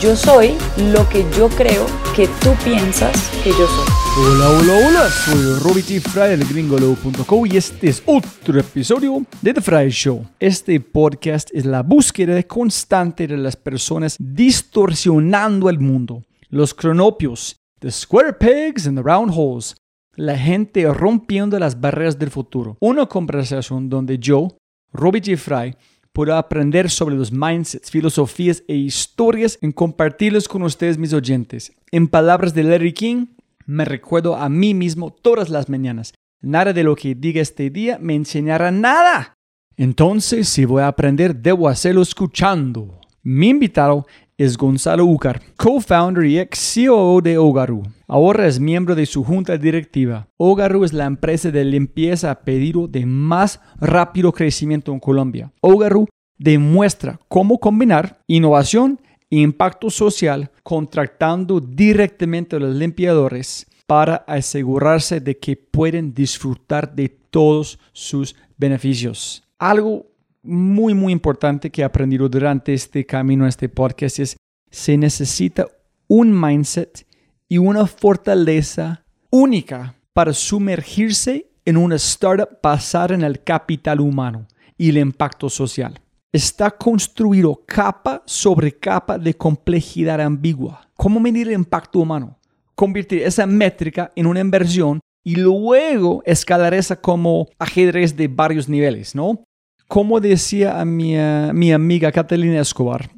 Yo soy lo que yo creo que tú piensas que yo soy. Hola, hola, hola, soy Robbie T. Fry del gringolo.co y este es otro episodio de The Fry Show. Este podcast es la búsqueda constante de las personas distorsionando el mundo. Los cronopios, the square pegs and the round holes. La gente rompiendo las barreras del futuro. Una conversación donde yo, Robbie G. Fry, puedo aprender sobre los mindsets, filosofías e historias en compartirlos con ustedes, mis oyentes. En palabras de Larry King, me recuerdo a mí mismo todas las mañanas. Nada de lo que diga este día me enseñará nada. Entonces, si voy a aprender, debo hacerlo escuchando. Mi invitado es Gonzalo Ucar, co-founder y ex CEO de Ogaru. Ahora es miembro de su junta directiva. Ogaru es la empresa de limpieza a pedido de más rápido crecimiento en Colombia. Ogaru demuestra cómo combinar innovación e impacto social contratando directamente a los limpiadores para asegurarse de que pueden disfrutar de todos sus beneficios. Algo muy, muy importante que he aprendido durante este camino, este podcast, es se necesita un mindset y una fortaleza única para sumergirse en una startup basada en el capital humano y el impacto social. Está construido capa sobre capa de complejidad ambigua. ¿Cómo medir el impacto humano? Convertir esa métrica en una inversión y luego escalar esa como ajedrez de varios niveles, ¿no? Como decía a mi, uh, mi amiga Catalina Escobar,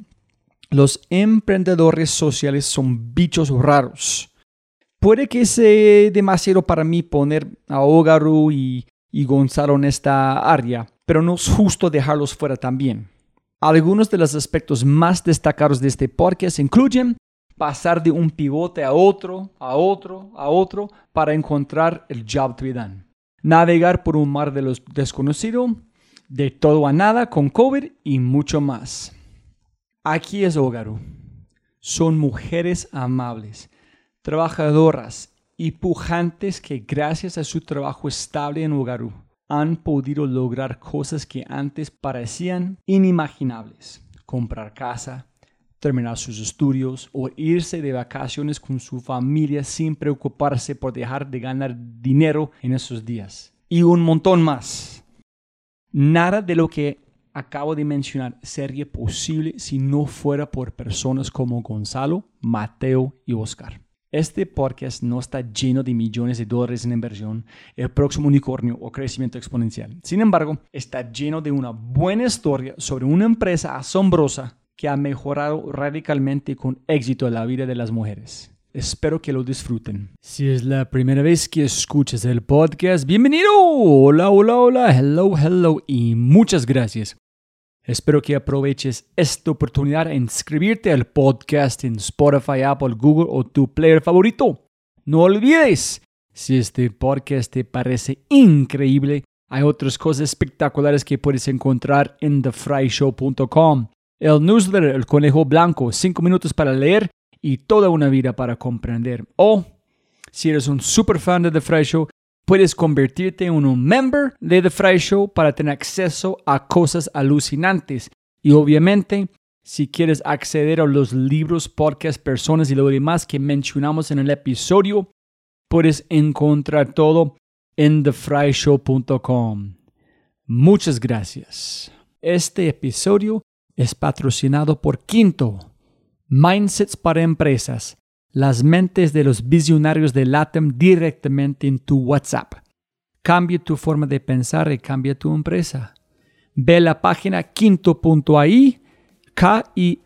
los emprendedores sociales son bichos raros. Puede que sea demasiado para mí poner a Ogaru y, y Gonzalo en esta área, pero no es justo dejarlos fuera también. Algunos de los aspectos más destacados de este podcast incluyen pasar de un pivote a otro, a otro, a otro, para encontrar el job to be done. Navegar por un mar de los desconocido, de todo a nada con COVID y mucho más. Aquí es Ogaru. Son mujeres amables, trabajadoras y pujantes que gracias a su trabajo estable en Ogaru han podido lograr cosas que antes parecían inimaginables. Comprar casa, terminar sus estudios o irse de vacaciones con su familia sin preocuparse por dejar de ganar dinero en esos días. Y un montón más. Nada de lo que acabo de mencionar sería posible si no fuera por personas como Gonzalo, Mateo y Oscar. Este podcast no está lleno de millones de dólares en inversión, el próximo unicornio o crecimiento exponencial. Sin embargo, está lleno de una buena historia sobre una empresa asombrosa que ha mejorado radicalmente con éxito la vida de las mujeres. Espero que lo disfruten. Si es la primera vez que escuchas el podcast, bienvenido. Hola, hola, hola, hello, hello y muchas gracias. Espero que aproveches esta oportunidad de inscribirte al podcast en Spotify, Apple, Google o tu player favorito. No olvides, si este podcast te parece increíble, hay otras cosas espectaculares que puedes encontrar en thefryshow.com. El newsletter El Conejo Blanco, 5 minutos para leer y toda una vida para comprender. O, si eres un super fan de The Fry Show, puedes convertirte en un member de The Fry Show para tener acceso a cosas alucinantes. Y obviamente, si quieres acceder a los libros, podcasts, personas y lo demás que mencionamos en el episodio, puedes encontrar todo en thefryshow.com. Muchas gracias. Este episodio es patrocinado por Quinto, Mindsets para Empresas las mentes de los visionarios de LATAM directamente en tu WhatsApp. Cambia tu forma de pensar y cambia tu empresa. Ve la página quinto.ai, K-I-N-N-T-O.ai,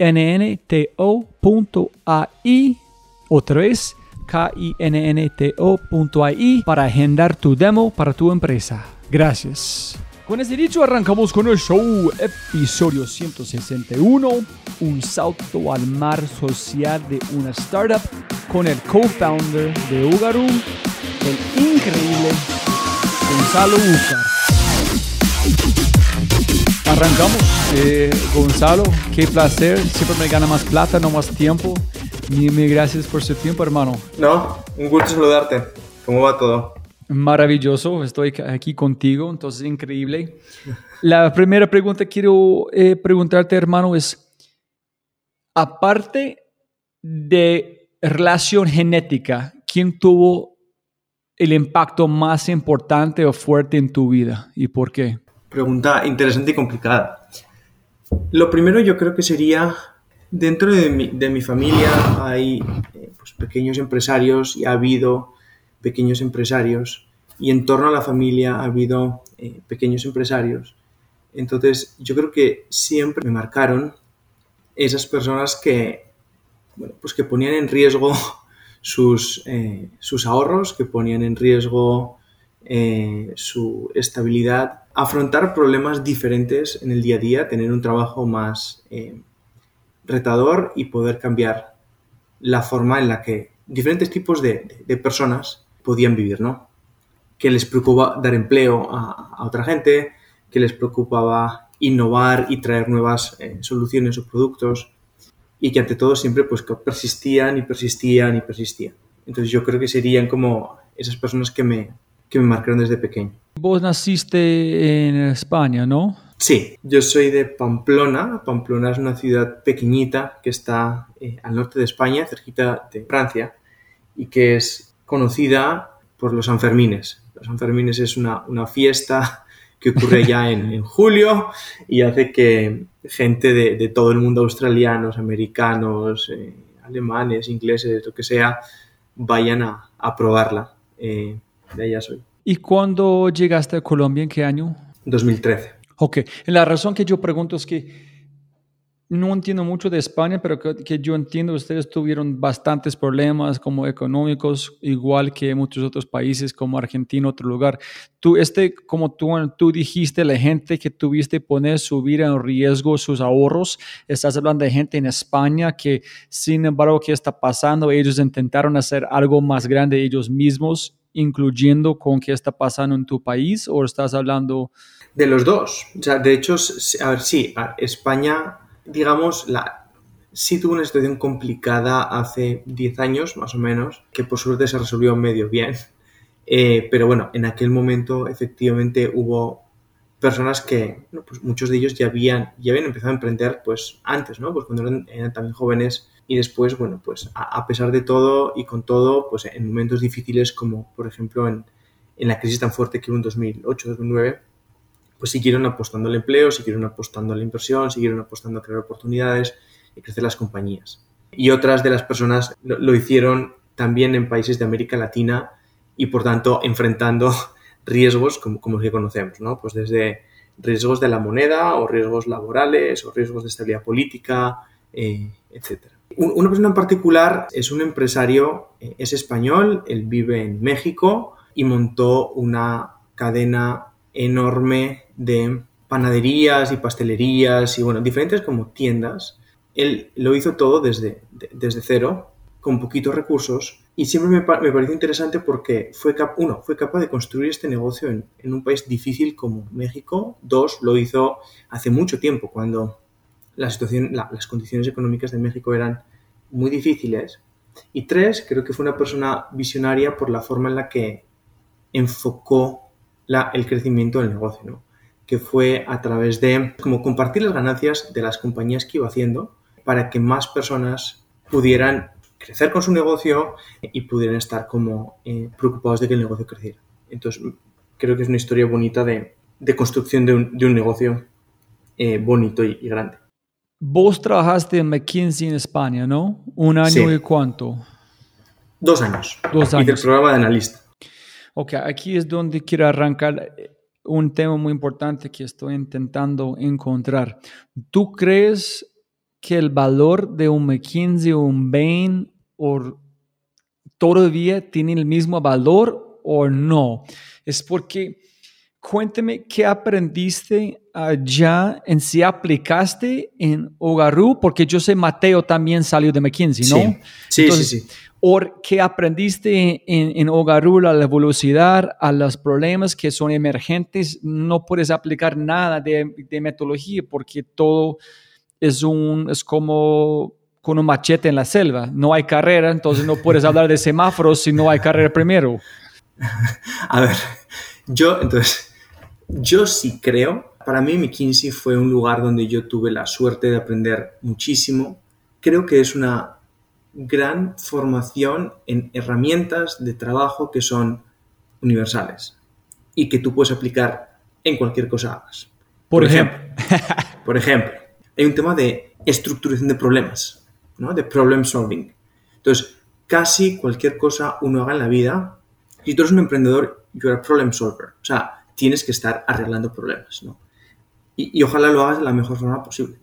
otra vez, K-I-N-N-T-O.ai para agendar tu demo para tu empresa. Gracias. Con este dicho arrancamos con el show, episodio 161, un salto al mar social de una startup con el co-founder de Ugaru, el increíble Gonzalo Ucar. Arrancamos. Eh, Gonzalo, qué placer. Siempre me gana más plata, no más tiempo. Mil gracias por su tiempo, hermano. No, un gusto saludarte. ¿Cómo va todo? Maravilloso, estoy aquí contigo, entonces increíble. La primera pregunta que quiero eh, preguntarte, hermano, es, aparte de relación genética, ¿quién tuvo el impacto más importante o fuerte en tu vida y por qué? Pregunta interesante y complicada. Lo primero yo creo que sería, dentro de mi, familia hay eh, pues, pequeños empresarios y ha habido pequeños empresarios y en torno a la familia ha habido eh, pequeños empresarios. Entonces yo creo que siempre me marcaron esas personas que, pues que ponían en riesgo sus, eh, sus ahorros, que ponían en riesgo eh, su estabilidad, afrontar problemas diferentes en el día a día, tener un trabajo más retador y poder cambiar la forma en la que diferentes tipos de personas podían vivir, ¿no? Que les preocupaba dar empleo a, otra gente, que les preocupaba innovar y traer nuevas eh, soluciones o productos y que ante todo siempre pues persistían y persistían y persistían. Entonces yo creo que serían como esas personas que me, que me marcaron desde pequeño. Vos naciste en España, ¿no? Sí, yo soy de Pamplona. Pamplona es una ciudad pequeñita que está eh, al norte de España, cerquita de Francia, y que es conocida por los Sanfermines. Los Sanfermines es una, fiesta que ocurre ya en, julio y hace que gente de, todo el mundo, australianos, americanos, eh, alemanes, ingleses, lo que sea, vayan a, probarla. Eh, de allá soy. ¿Y cuándo llegaste a Colombia? ¿En qué año? 2013. Ok, la razón que yo pregunto es que no entiendo mucho de España, pero que, yo entiendo ustedes tuvieron bastantes problemas como económicos, igual que muchos otros países como Argentina, otro lugar. Tú, este, como tú, tú dijiste, la gente que tuviste poner su vida en riesgo, sus ahorros, estás hablando de gente en España que, sin embargo, ¿qué está pasando? Ellos intentaron hacer algo más grande ellos mismos, incluyendo con qué está pasando en tu país, o estás hablando... De los dos. O sea, de hecho, a ver, sí, España digamos, la, sí tuvo una situación complicada hace 10 años, más o menos, que por suerte se resolvió medio bien. Eh, pero bueno, en aquel momento efectivamente hubo personas que, pues muchos de ellos ya habían, ya habían empezado a emprender pues antes, ¿no? Pues cuando eran, también jóvenes y después, bueno, pues a, pesar de todo y con todo, pues en momentos difíciles como por ejemplo en, en la crisis tan fuerte que hubo en 2008-2009, pues siguieron apostando al empleo, siguieron apostando a la inversión, siguieron apostando a crear oportunidades y crecer las compañías. Y otras de las personas lo, lo hicieron también en países de América Latina y por tanto enfrentando riesgos como, como que conocemos, ¿no? Pues desde riesgos de la moneda o riesgos laborales o riesgos de estabilidad política, eh, etc. Una persona en particular es un empresario, eh, es español, él vive en México y montó una cadena enorme de panaderías y pastelerías y bueno, diferentes como tiendas. Él lo hizo todo desde, desde cero, con poquitos recursos y siempre me, me pareció interesante porque fue, cap uno, fue capaz de construir este negocio en, en, un país difícil como México. Dos, lo hizo hace mucho tiempo, cuando la situación, la, las condiciones económicas de México eran muy difíciles. Y tres, creo que fue una persona visionaria por la forma en la que enfocó la, el crecimiento del negocio, ¿no? que fue a través de como compartir las ganancias de las compañías que iba haciendo para que más personas pudieran crecer con su negocio y pudieran estar como eh, preocupados de que el negocio creciera. Entonces, creo que es una historia bonita de, de construcción de un, de un negocio eh, bonito y, y, grande. Vos trabajaste en McKinsey en España, ¿no? ¿Un año sí. y cuánto? Dos años. Dos años. Y del programa de analista. Ok, aquí es donde quiero arrancar un tema muy importante que estoy intentando encontrar. ¿Tú crees que el valor de un McKinsey o un Bain o todavía tiene el mismo valor o no? Es porque cuénteme qué aprendiste allá en si aplicaste en Ogaru, porque yo sé Mateo también salió de McKinsey, ¿no? Sí, Entonces, sí, sí. ¿O qué aprendiste en, en a la velocidad, a los problemas que son emergentes? No puedes aplicar nada de, de metodología porque todo es, un, es como con un machete en la selva. No hay carrera, entonces no puedes hablar de semáforos si no hay carrera primero. A ver, yo entonces, yo sí creo, para mí McKinsey fue un lugar donde yo tuve la suerte de aprender muchísimo. Creo que es una gran formación en herramientas de trabajo que son universales y que tú puedes aplicar en cualquier cosa hagas. Por, por ejemplo, ejemplo por ejemplo, hay un tema de estructuración de problemas, ¿no? de problem solving. Entonces, casi cualquier cosa uno haga en la vida, si tú eres un emprendedor, you're a problem solver. O sea, tienes que estar arreglando problemas. ¿no? Y, y, ojalá lo hagas de la mejor forma posible.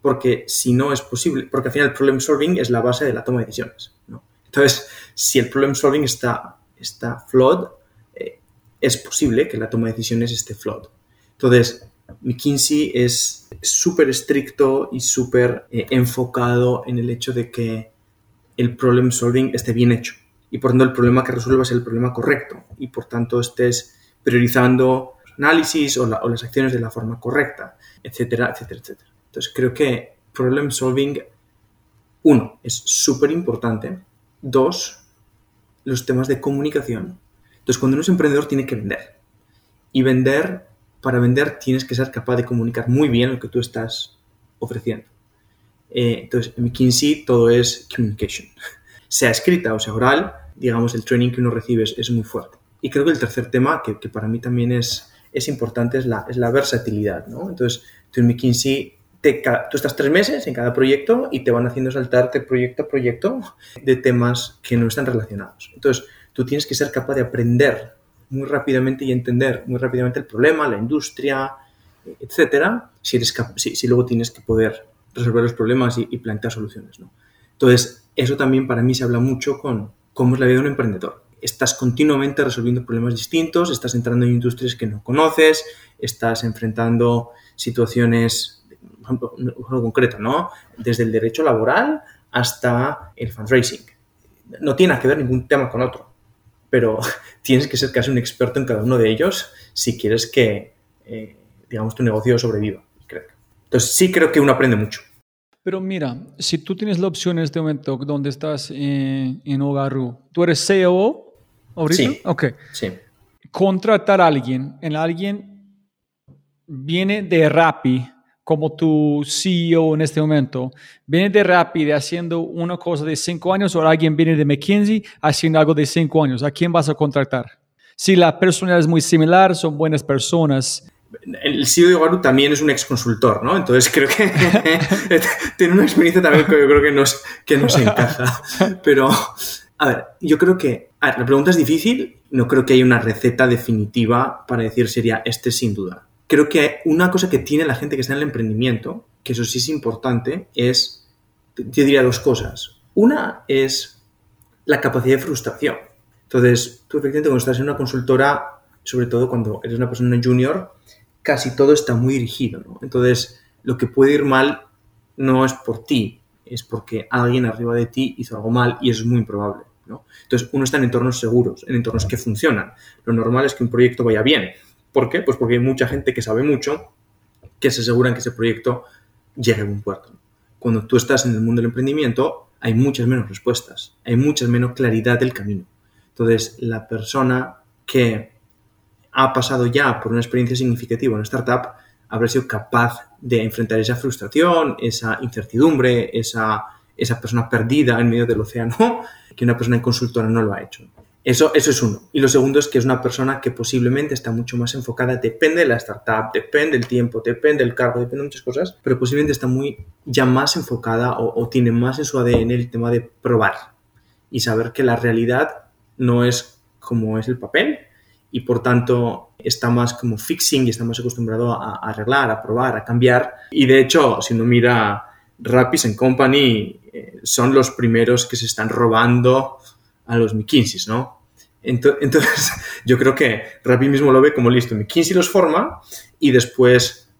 Porque si no es posible, porque al final el problem solving es la base de la toma de decisiones. ¿no? Entonces, si el problem solving está, está flawed, eh, es posible que la toma de decisiones esté flawed. Entonces, McKinsey es súper estricto y súper eh, enfocado en el hecho de que el problem solving esté bien hecho y por tanto el problema que resuelvas es el problema correcto y por tanto estés priorizando análisis o, la, o las acciones de la forma correcta, etcétera, etcétera, etcétera. Entonces creo que problem solving, uno, es súper importante. Dos, los temas de comunicación. Entonces cuando uno es emprendedor tiene que vender. Y vender para vender tienes que ser capaz de comunicar muy bien lo que tú estás ofreciendo. Eh, entonces, en McKinsey todo es communication. Sea escrita o sea oral, digamos, el training que uno recibe es, es muy fuerte. Y creo que el tercer tema, que, que, para mí también es, es importante, es la, es la versatilidad. ¿no? Entonces, tú en McKinsey, te, tú estás tres meses en cada proyecto y te van haciendo saltarte proyecto a proyecto de temas que no están relacionados. Entonces, tú tienes que ser capaz de aprender muy rápidamente y entender muy rápidamente el problema, la industria, etcétera, si, eres si, si luego tienes que poder resolver los problemas y, y, plantear soluciones. ¿no? Entonces, eso también para mí se habla mucho con cómo es la vida de un emprendedor. Estás continuamente resolviendo problemas distintos, estás entrando en industrias que no conoces, estás enfrentando situaciones, por ejemplo, un ejemplo concreto, ¿no? Desde el derecho laboral hasta el fundraising. No tiene que ver ningún tema con otro pero tienes que ser casi un experto en cada uno de ellos si quieres que, eh, digamos, tu negocio sobreviva. Creo. Entonces, sí creo que uno aprende mucho. Pero mira, si tú tienes la opción en este momento donde estás en, en Ogaru, ¿tú eres CEO ahorita? Sí. Ok. Sí. Contratar a alguien, en alguien viene de Rappi, como tu CEO en este momento, viene de Rappi haciendo una cosa de cinco años o alguien viene de McKinsey haciendo algo de cinco años, ¿a quién vas a contratar? Si la personalidad es muy similar, son buenas personas, el CEO de Garu también es un ex consultor, ¿no? Entonces creo que tiene una experiencia también que yo creo que nos, que nos encaja. Pero, a ver, yo creo que, a ver, la pregunta es difícil, no creo que haya una receta definitiva para decir sería este sin duda. Creo que una cosa que tiene la gente que está en el emprendimiento, que eso sí es importante, es, yo diría dos cosas. Una es la capacidad de frustración. Entonces, tú efectivamente cuando estás en una consultora, sobre todo cuando eres una persona junior, casi todo está muy dirigido. ¿no? Entonces, lo que puede ir mal no es por ti, es porque alguien arriba de ti hizo algo mal y eso es muy improbable. ¿no? Entonces, uno está en entornos seguros, en entornos que funcionan. Lo normal es que un proyecto vaya bien. ¿Por qué? Pues porque hay mucha gente que sabe mucho que se aseguran que ese proyecto llegue a buen puerto. Cuando tú estás en el mundo del emprendimiento, hay muchas menos respuestas, hay mucha menos claridad del camino. Entonces, la persona que ha pasado ya por una experiencia significativa en una startup, habrá sido capaz de enfrentar esa frustración, esa incertidumbre, esa, esa persona perdida en medio del océano, que una persona en consultora no lo ha hecho. Eso, eso es uno. Y lo segundo es que es una persona que posiblemente está mucho más enfocada, depende de la startup, depende del tiempo, depende del cargo, depende de muchas cosas, pero posiblemente está muy ya más enfocada o, tiene más en su ADN el tema de probar y saber que la realidad no es como es el papel, y por tanto está más como fixing y está más acostumbrado a, arreglar, a probar, a cambiar. Y de hecho, si uno mira Rapis en Company, eh, son los primeros que se están robando a los McKinseys, ¿no? Entonces, yo creo que Rappi mismo lo ve como listo. McKinsey los forma y después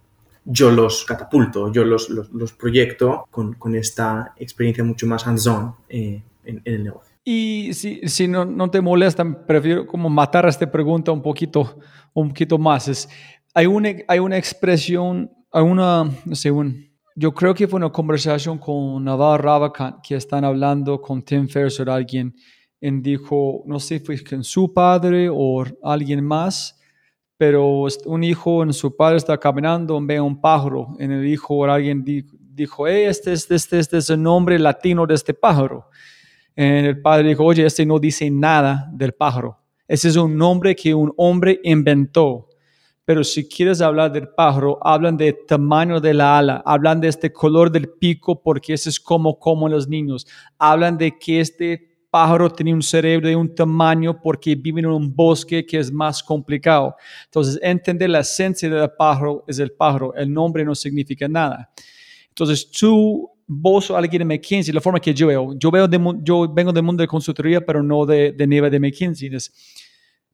yo los catapulto, yo los, los, proyecto con, con, esta experiencia mucho más hands-on eh, en, en el negocio. Y si, si no, no, te molesta, prefiero como matar a esta pregunta un poquito, un poquito más. Es, hay, una, hay una expresión, hay una, no sé, un, yo creo que fue una conversación con Naval Ravikant que están hablando con Tim Ferriss o alguien, dijo, no sé, fue con su padre o alguien más, pero un hijo en su padre está caminando, ve un pájaro, en el hijo o alguien dijo, hey, este, este, este, este es el nombre latino de este pájaro el padre dijo, oye, este no dice nada del pájaro. Ese es un nombre que un hombre inventó. Pero si quieres hablar del pájaro, hablan de tamaño de la ala, hablan de este color del pico porque ese es como como los niños. Hablan de que este pájaro tiene un cerebro de un tamaño porque vive en un bosque que es más complicado. Entonces, entender la esencia del pájaro es el pájaro. El nombre no significa nada. Entonces, tú vos o alguien de McKinsey, la forma que yo veo, yo, veo de, yo vengo del mundo de consultoría, pero no de, de nivel de McKinsey.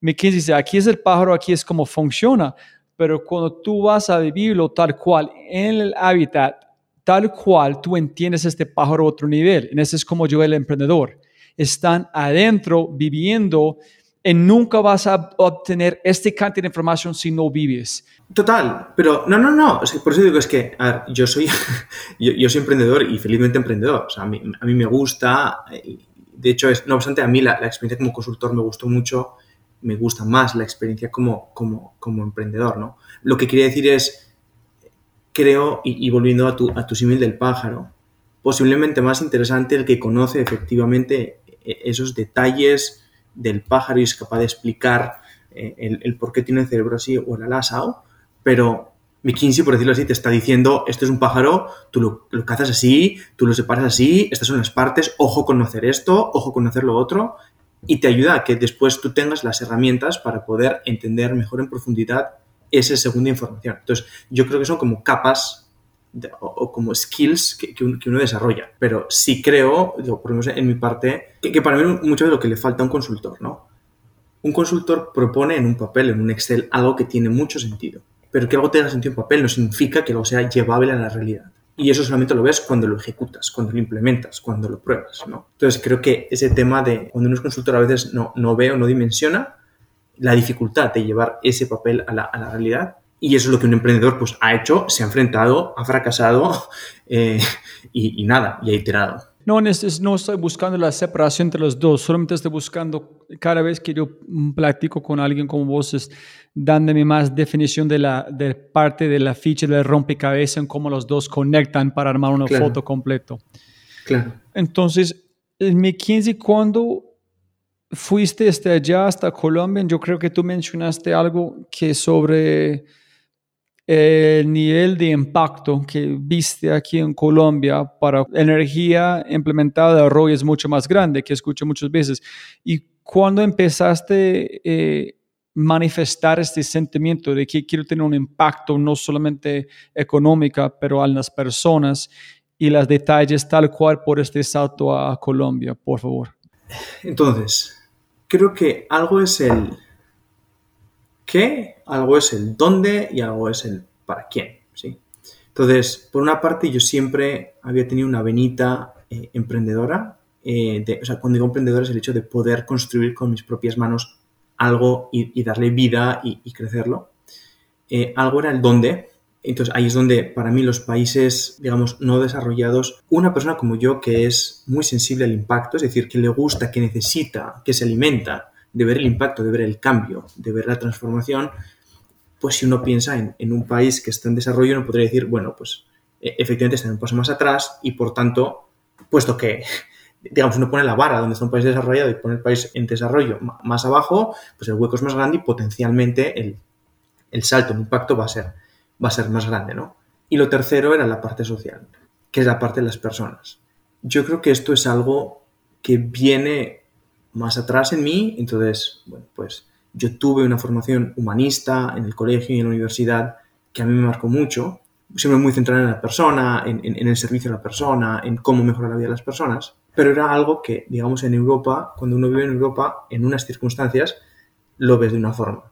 McKinsey dice, aquí es el pájaro, aquí es cómo funciona, pero cuando tú vas a vivirlo tal cual en el hábitat, tal cual tú entiendes este pájaro a otro nivel. En ese es como yo el emprendedor. Están adentro viviendo y nunca vas a obtener este cantidad de información si no vives. Total, pero no, no, no. por eso digo es que, yo soy, yo, soy emprendedor y felizmente emprendedor. A mí, a mí me gusta. De hecho, es, no obstante, a mí la, experiencia como consultor me gustó mucho. Me gusta más la experiencia como, como, como emprendedor, ¿no? Lo que quería decir es, creo, y, volviendo a tu, a tu símil del pájaro, posiblemente más interesante el que conoce efectivamente esos detalles del pájaro y es capaz de explicar eh, el, por qué tiene el cerebro así o el ala pero McKinsey, por decirlo así, te está diciendo, esto es un pájaro, tú lo, cazas así, tú lo separas así, estas son las partes, ojo con hacer esto, ojo con hacer lo otro, y te ayuda a que después tú tengas las herramientas para poder entender mejor en profundidad esa segunda información. Entonces, yo creo que son como capas o, como skills que, uno, desarrolla. Pero sí creo, por lo menos en mi parte, que, que para mí mucho de lo que le falta a un consultor, ¿no? Un consultor propone en un papel, en un Excel, algo que tiene mucho sentido pero que algo tenga sentido en papel no significa que algo sea llevable a la realidad. Y eso solamente lo ves cuando lo ejecutas, cuando lo implementas, cuando lo pruebas, ¿no? Entonces creo que ese tema de cuando uno es consultor a veces no, no ve o no dimensiona la dificultad de llevar ese papel a la, a la realidad y eso es lo que un emprendedor pues ha hecho, se ha enfrentado, ha fracasado eh, y, y, nada, y ha iterado. No, no estoy buscando la separación entre los dos, solamente estoy buscando, cada vez que yo platico con alguien como vos, es dándome más definición de la de parte de la ficha del rompecabezas en cómo los dos conectan para armar una foto completo. Claro. Entonces, en McKinsey, cuando fuiste hasta allá, hasta Colombia, yo creo que tú mencionaste algo que sobre el nivel de impacto que viste aquí en Colombia para energía implementada de arroyo es mucho más grande, que escucho muchas veces. ¿Y cuando empezaste eh, manifestar este sentimiento de que quiero tener un impacto no solamente económico, pero en las personas y los detalles tal cual por este salto a Colombia, por favor? Entonces, creo que algo es el qué, algo es el dónde y algo es el para quién. ¿sí? Entonces, por una parte, yo siempre había tenido una venita eh, emprendedora. Eh, o sea, cuando digo emprendedora es el hecho de poder construir con mis propias manos algo y, darle vida y, crecerlo. Eh, algo era el dónde. Entonces ahí es donde para mí los países, digamos, no desarrollados, una persona como yo que es muy sensible al impacto, es decir, que le gusta, que necesita, que se alimenta de ver el impacto, de ver el cambio, de ver la transformación, pues si uno piensa en, un país que está en desarrollo, uno podría decir, bueno, pues e, efectivamente está un paso más atrás y por tanto, puesto que, digamos, uno pone la vara donde está un país desarrollado y pone el país en desarrollo más abajo, pues el hueco es más grande y potencialmente el, el salto, el impacto va a ser, va a ser más grande, ¿no? Y lo tercero era la parte social, que es la parte de las personas. Yo creo que esto es algo que viene más atrás en mí, entonces, bueno, pues yo tuve una formación humanista en el colegio y en la universidad que a mí me marcó mucho, siempre muy centrada en la persona, en, el servicio a la persona, en cómo mejorar la vida de las personas, pero era algo que, digamos, en Europa, cuando uno vive en Europa, en unas circunstancias, lo ves de una forma.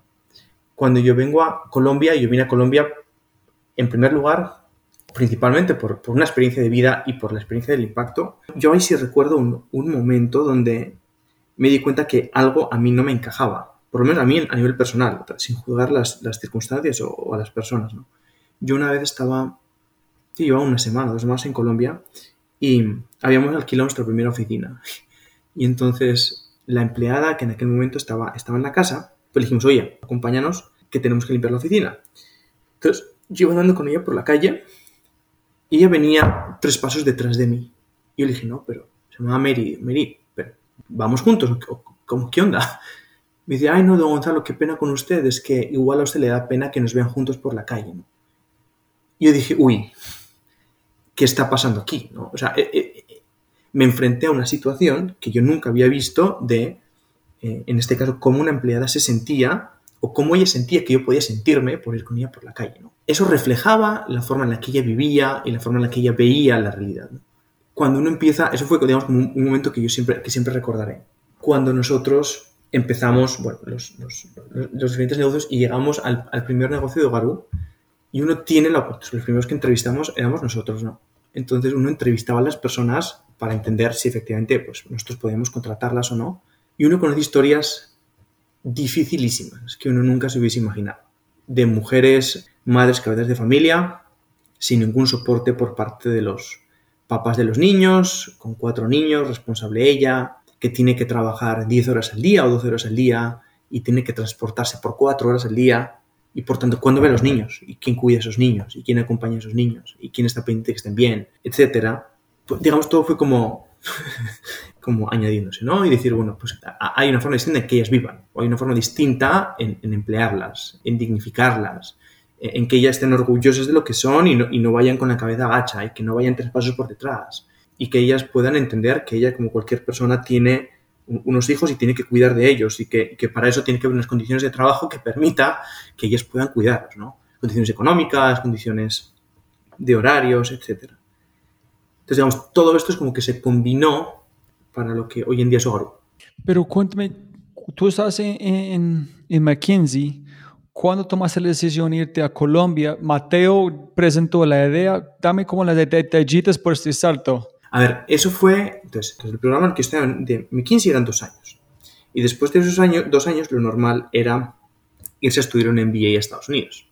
Cuando yo vengo a Colombia, yo vine a Colombia, en primer lugar, principalmente por, una experiencia de vida y por la experiencia del impacto, yo ahí sí recuerdo un, un momento donde me di cuenta que algo a mí no me encajaba, por lo menos a mí a nivel personal, sin juzgar las, las circunstancias o, a las personas. ¿no? Yo una vez estaba, sí, llevaba una semana, dos semanas en Colombia y habíamos alquilado nuestra primera oficina. Y entonces la empleada que en aquel momento estaba, estaba en la casa, pues le dijimos, oye, acompáñanos que tenemos que limpiar la oficina. Entonces yo iba andando con ella por la calle y ella venía tres pasos detrás de mí. Y yo le dije, no, pero se llamaba Mary, Mary, vamos juntos, ¿cómo, ¿qué onda? Me dice, ay no, don Gonzalo, qué pena con usted, es que igual a usted le da pena que nos vean juntos por la calle. Yo dije, uy, ¿qué está pasando aquí? O sea, eh, eh, eh, me enfrenté a una situación que yo nunca había visto de, en este caso, cómo una empleada se sentía o cómo ella sentía que yo podía sentirme por ir con ella por la calle. Eso reflejaba la forma en la que ella vivía y la forma en la que ella veía la realidad. Cuando uno empieza, eso fue digamos, un, un, momento que yo siempre, que siempre recordaré, cuando nosotros empezamos bueno, los, los, los diferentes negocios y llegamos al, al, primer negocio de Garú y uno tiene la oportunidad, los primeros que entrevistamos éramos nosotros, ¿no? Entonces uno entrevistaba a las personas para entender si efectivamente pues, nosotros podíamos contratarlas o no y uno conoce historias dificilísimas que uno nunca se hubiese imaginado, de mujeres, madres, cabezas de familia, sin ningún soporte por parte de los, papás de los niños, con cuatro niños, responsable ella, que tiene que trabajar 10 horas al día o 12 horas al día y tiene que transportarse por cuatro horas al día. Y por tanto, ¿cuándo ve a los niños? ¿Y quién cuida a esos niños? ¿Y quién acompaña a esos niños? ¿Y quién está pendiente que estén bien? Etcétera. Pues, digamos, todo fue como, como añadiéndose, ¿no? Y decir, bueno, pues hay una forma distinta en que ellas vivan, o hay una forma distinta en, en emplearlas, en dignificarlas, en que ellas estén orgullosas de lo que son y no, y no vayan con la cabeza gacha y que no vayan tres pasos por detrás y que ellas puedan entender que ella, como cualquier persona, tiene unos hijos y tiene que cuidar de ellos y que, que, para eso tiene que haber unas condiciones de trabajo que permita que ellas puedan cuidarlos, ¿no? Condiciones económicas, condiciones de horarios, etc. Entonces, digamos, todo esto es como que se combinó para lo que hoy en día es Ogaru. Pero cuéntame, tú en, en, en McKinsey cuando tomaste la decisión de irte a Colombia, Mateo presentó la idea. Dame como las detallitas por este salto. A ver, eso fue, entonces, el programa en que estaba de McKinsey eran dos años. Y después de esos años, dos años, lo normal era irse a estudiar un MBA a Estados Unidos.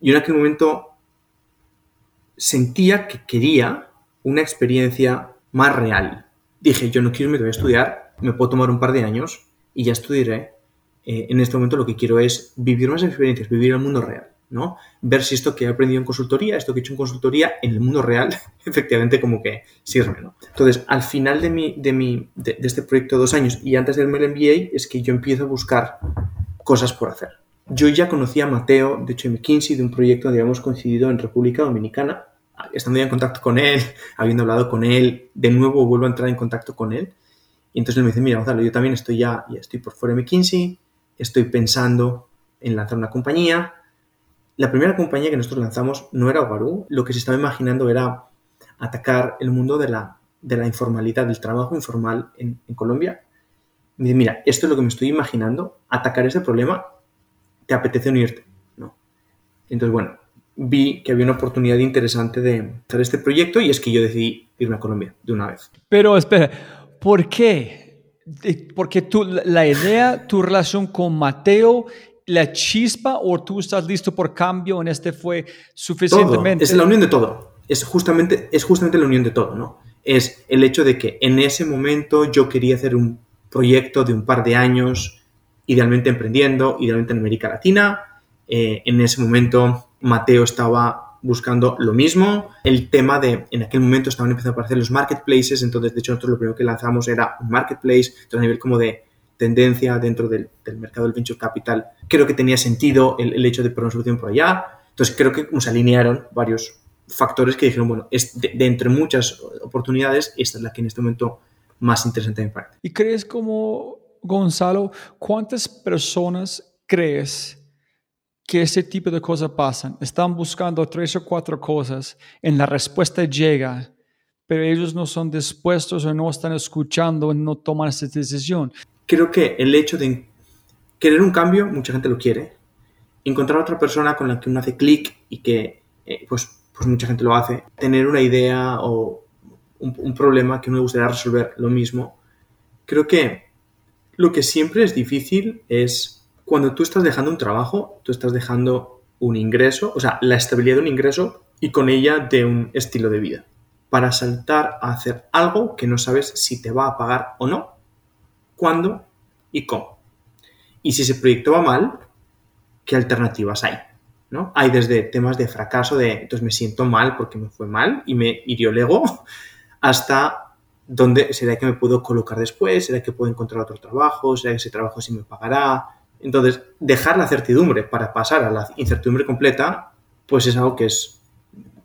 Y en aquel momento sentía que quería una experiencia más real. Dije, yo no quiero irme, a estudiar, me puedo tomar un par de años y ya estudiaré eh, en este momento lo que quiero es vivir más experiencias, vivir el mundo real, ¿no? Ver si esto que he aprendido en consultoría, esto que he hecho en consultoría, en el mundo real, efectivamente como que sirve, ¿no? Entonces, al final de, mi, de, mi, de, este proyecto de dos años y antes del MBA es que yo empiezo a buscar cosas por hacer. yo ya conocía a Mateo, de hecho en McKinsey, de un proyecto donde habíamos coincidido en República Dominicana, estando ya en contacto con él, habiendo hablado con él, de nuevo vuelvo a entrar en contacto con él. Y entonces él me dice, mira, Gonzalo, yo también estoy ya, ya estoy por fuera de McKinsey, estoy pensando en lanzar una compañía. La primera compañía que nosotros lanzamos no era Ogaru, lo que se estaba imaginando era atacar el mundo de la, de la informalidad, del trabajo informal en, Colombia. Me dice, mira, esto es lo que me estoy imaginando, atacar ese problema, ¿te apetece unirte? No. Entonces, bueno, vi que había una oportunidad interesante de hacer este proyecto y es que yo decidí irme a Colombia de una vez. Pero espera, ¿por qué? Porque tú, la idea, tu relación con Mateo, la chispa o tú estás listo por cambio en este fue suficientemente... Es la unión de todo. Es justamente, es justamente la unión de todo, ¿no? Es el hecho de que en ese momento yo quería hacer un proyecto de un par de años, idealmente emprendiendo, idealmente en América Latina. Eh, en ese momento Mateo estaba buscando lo mismo. El tema de, en aquel momento estaban empezando a aparecer los marketplaces, entonces de hecho nosotros lo primero que lanzamos era un marketplace, entonces a nivel como de tendencia dentro del, del mercado del venture capital, creo que tenía sentido el, el hecho de poner una solución por allá. Entonces creo que nos alinearon varios factores que dijeron, bueno, es de, de, entre muchas oportunidades, esta es la que en este momento más interesante me parece. ¿Y crees como, Gonzalo, cuántas personas crees que ese tipo de cosas pasan. Están buscando tres o cuatro cosas, en la respuesta llega, pero ellos no son dispuestos o no están escuchando, no toman esa decisión. Creo que el hecho de querer un cambio, mucha gente lo quiere. Encontrar otra persona con la que uno hace clic y que eh, pues, pues mucha gente lo hace. Tener una idea o un, un problema que uno gustaría resolver lo mismo. Creo que lo que siempre es difícil es cuando tú estás dejando un trabajo, tú estás dejando un ingreso, o sea, la estabilidad de un ingreso y con ella de un estilo de vida. Para saltar a hacer algo que no sabes si te va a pagar o no, cuándo y cómo. Y si ese proyecto va mal, ¿qué alternativas hay? ¿no? Hay desde temas de fracaso, de entonces me siento mal porque me fue mal y me hirió el ego, hasta dónde será que me puedo colocar después, será que puedo encontrar otro trabajo, será que ese trabajo sí me pagará, entonces, dejar la certidumbre para pasar a la incertidumbre completa, pues es algo que es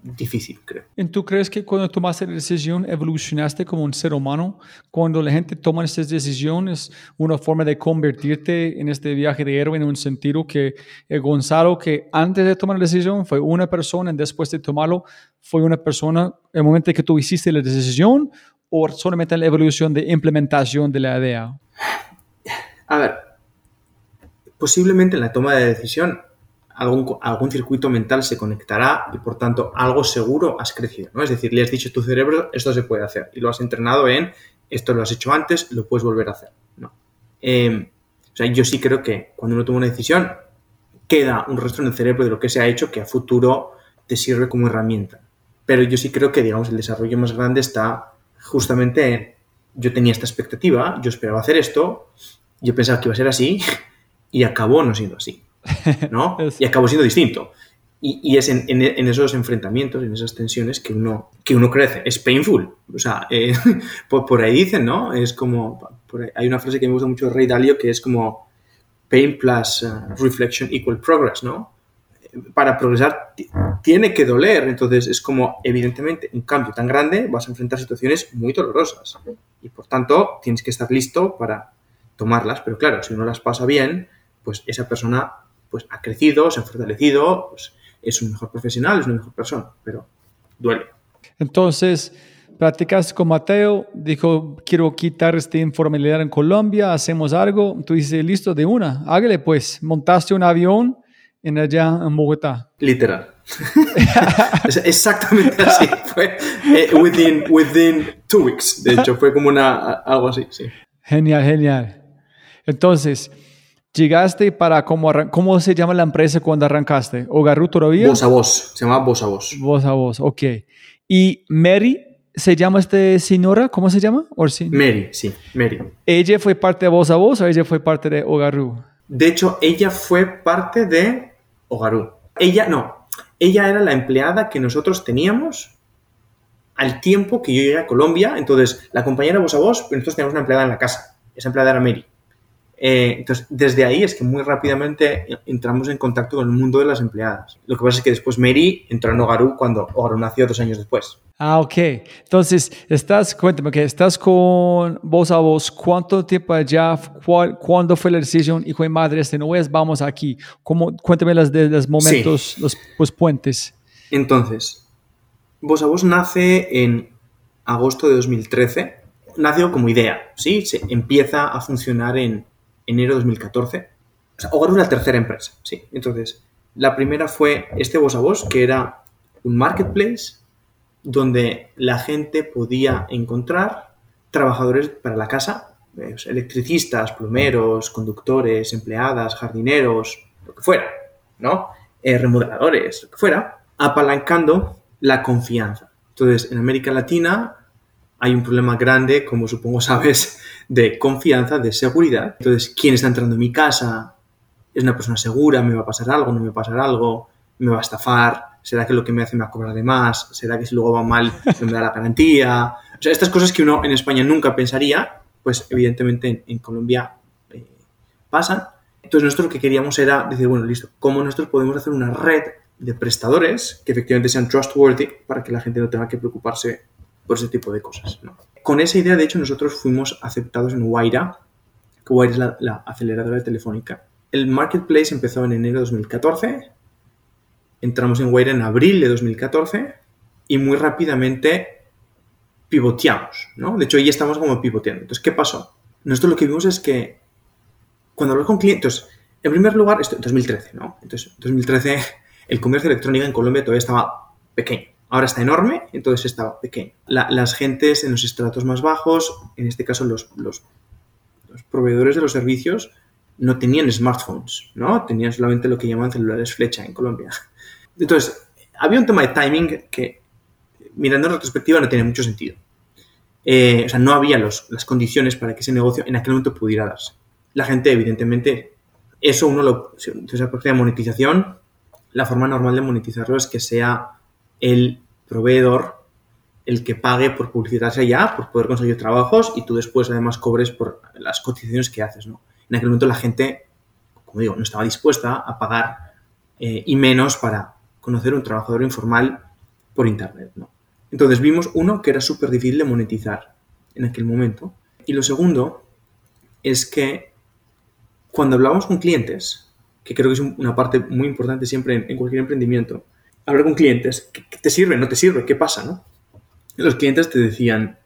difícil, creo. ¿Y tú crees que cuando tomaste la decisión evolucionaste como un ser humano? Cuando la gente toma estas decisiones, una forma de convertirte en este viaje de héroe en un sentido que eh, Gonzalo, que antes de tomar la decisión fue una persona y después de tomarlo fue una persona, el momento que tú hiciste la decisión o solamente la evolución de implementación de la idea? A ver, posiblemente en la toma de decisión algún, algún circuito mental se conectará y por tanto algo seguro has crecido, ¿no? Es decir, le has dicho a tu cerebro esto se puede hacer y lo has entrenado en esto lo has hecho antes, lo puedes volver a hacer, ¿no? Eh, o sea, yo sí creo que cuando uno toma una decisión queda un rastro en el cerebro de lo que se ha hecho que a futuro te sirve como herramienta. Pero yo sí creo que, digamos, el desarrollo más grande está justamente en yo tenía esta expectativa, yo esperaba hacer esto, yo pensaba que iba a ser así y acabó no siendo así, ¿no? y acabó siendo distinto. Y, y es en, en, en, esos enfrentamientos, en esas tensiones que uno, que uno crece. Es painful. O sea, eh, por, por, ahí dicen, ¿no? Es como, ahí, hay una frase que me gusta mucho de Rey Dalio que es como pain plus uh, reflection equal progress, ¿no? Para progresar tiene que doler, entonces es como, evidentemente, un cambio tan grande, vas a enfrentar situaciones muy dolorosas y por tanto tienes que estar listo para tomarlas, pero claro, si uno las pasa bien, pues esa persona pues ha crecido, se ha fortalecido, pues es un mejor profesional, es una mejor persona, pero duele. Entonces, platicaste con Mateo, dijo, quiero quitar esta informalidad en Colombia, hacemos algo, tú dices, listo, de una, hágale pues, montaste un avión en allá en Bogotá. Literal. Exactamente así, fue eh, within, within two weeks, de hecho, fue como una, algo así, sí. Genial, genial. Entonces, llegaste para cómo, cómo se llama la empresa cuando arrancaste? ¿Ogarru todavía? Voz a voz, se llama Voz a voz. Voz a voz, ok. ¿Y Mary se llama este señora? ¿Cómo se llama? ¿O sí? Mary, sí, Mary. ¿Ella fue parte de Voz a voz o ella fue parte de Ogarru? De hecho, ella fue parte de Ogarru. Ella, no, ella era la empleada que nosotros teníamos al tiempo que yo llegué a Colombia. Entonces, la compañera Voz a voz, nosotros teníamos una empleada en la casa. Esa empleada era Mary. Eh, entonces, desde ahí es que muy rápidamente entramos en contacto con el mundo de las empleadas. Lo que pasa es que después Mary entró en Ogaru cuando Ogaru nació dos años después. Ah, ok. Entonces, estás, cuéntame, que estás con voz a voz, ¿cuánto tiempo ya? ¿Cuándo fue la decisión? Hijo de madre, este no es, vamos aquí. ¿Cómo, cuéntame las de los momentos, los pues, puentes. Entonces, voz a voz nace en agosto de 2013. Nació como idea, ¿sí? Se empieza a funcionar en enero de 2014. O sea, Hogar es la tercera empresa, ¿sí? Entonces, la primera fue este voz a voz, que era un marketplace donde la gente podía encontrar trabajadores para la casa, pues, electricistas, plomeros, conductores, empleadas, jardineros, lo que fuera, ¿no? Eh, remodeladores, lo que fuera, apalancando la confianza. Entonces, en América Latina hay un problema grande, como supongo sabes, de confianza, de seguridad. Entonces, ¿quién está entrando en mi casa? ¿Es una persona segura? ¿Me va a pasar algo? ¿No me va a pasar algo? ¿Me va a estafar? ¿Será que lo que me hace me va a cobrar de más? ¿Será que si luego va mal no me da la garantía? O sea, estas cosas que uno en España nunca pensaría, pues evidentemente en, Colombia eh, pasan. Entonces nosotros lo que queríamos era decir, bueno, listo, ¿cómo nosotros podemos hacer una red de prestadores que efectivamente sean trustworthy para que la gente no tenga que preocuparse por ese tipo de cosas. Con esa idea, de hecho, nosotros fuimos aceptados en Waira, que Waira es la, aceleradora telefónica. El marketplace empezó en enero de 2014, entramos en Waira en abril de 2014 y muy rápidamente pivoteamos, ¿no? De hecho, ahí estamos como pivoteando. Entonces, ¿qué pasó? Nosotros lo que vimos es que cuando hablamos con clientes, en primer lugar, esto en 2013, ¿no? Entonces, en 2013 el comercio electrónico en Colombia todavía estaba pequeño. Ahora está enorme, entonces estaba pequeño. las gentes en los estratos más bajos, en este caso los, proveedores de los servicios, no tenían smartphones, ¿no? Tenían solamente lo que llaman celulares flecha en Colombia. Entonces, había un tema de timing que, mirando en retrospectiva, no tiene mucho sentido. Eh, o sea, no había las condiciones para que ese negocio en aquel momento pudiera darse. La gente, evidentemente, eso uno lo... Entonces, la monetización la forma normal de monetizarlo es que sea el proveedor el que pague por publicitarse allá, por poder conseguir trabajos y tú después además cobres por las cotizaciones que haces, ¿no? En aquel momento la gente, como digo, no estaba dispuesta a pagar eh, y menos para conocer un trabajador informal por internet. Entonces vimos, uno, que era súper difícil de monetizar en aquel momento. Y lo segundo es que cuando hablábamos con clientes, que creo que es una parte muy importante siempre en, cualquier emprendimiento. Hablar con clientes, ¿qué, te sirve? ¿No te sirve? ¿Qué pasa? ¿no? los clientes te decían,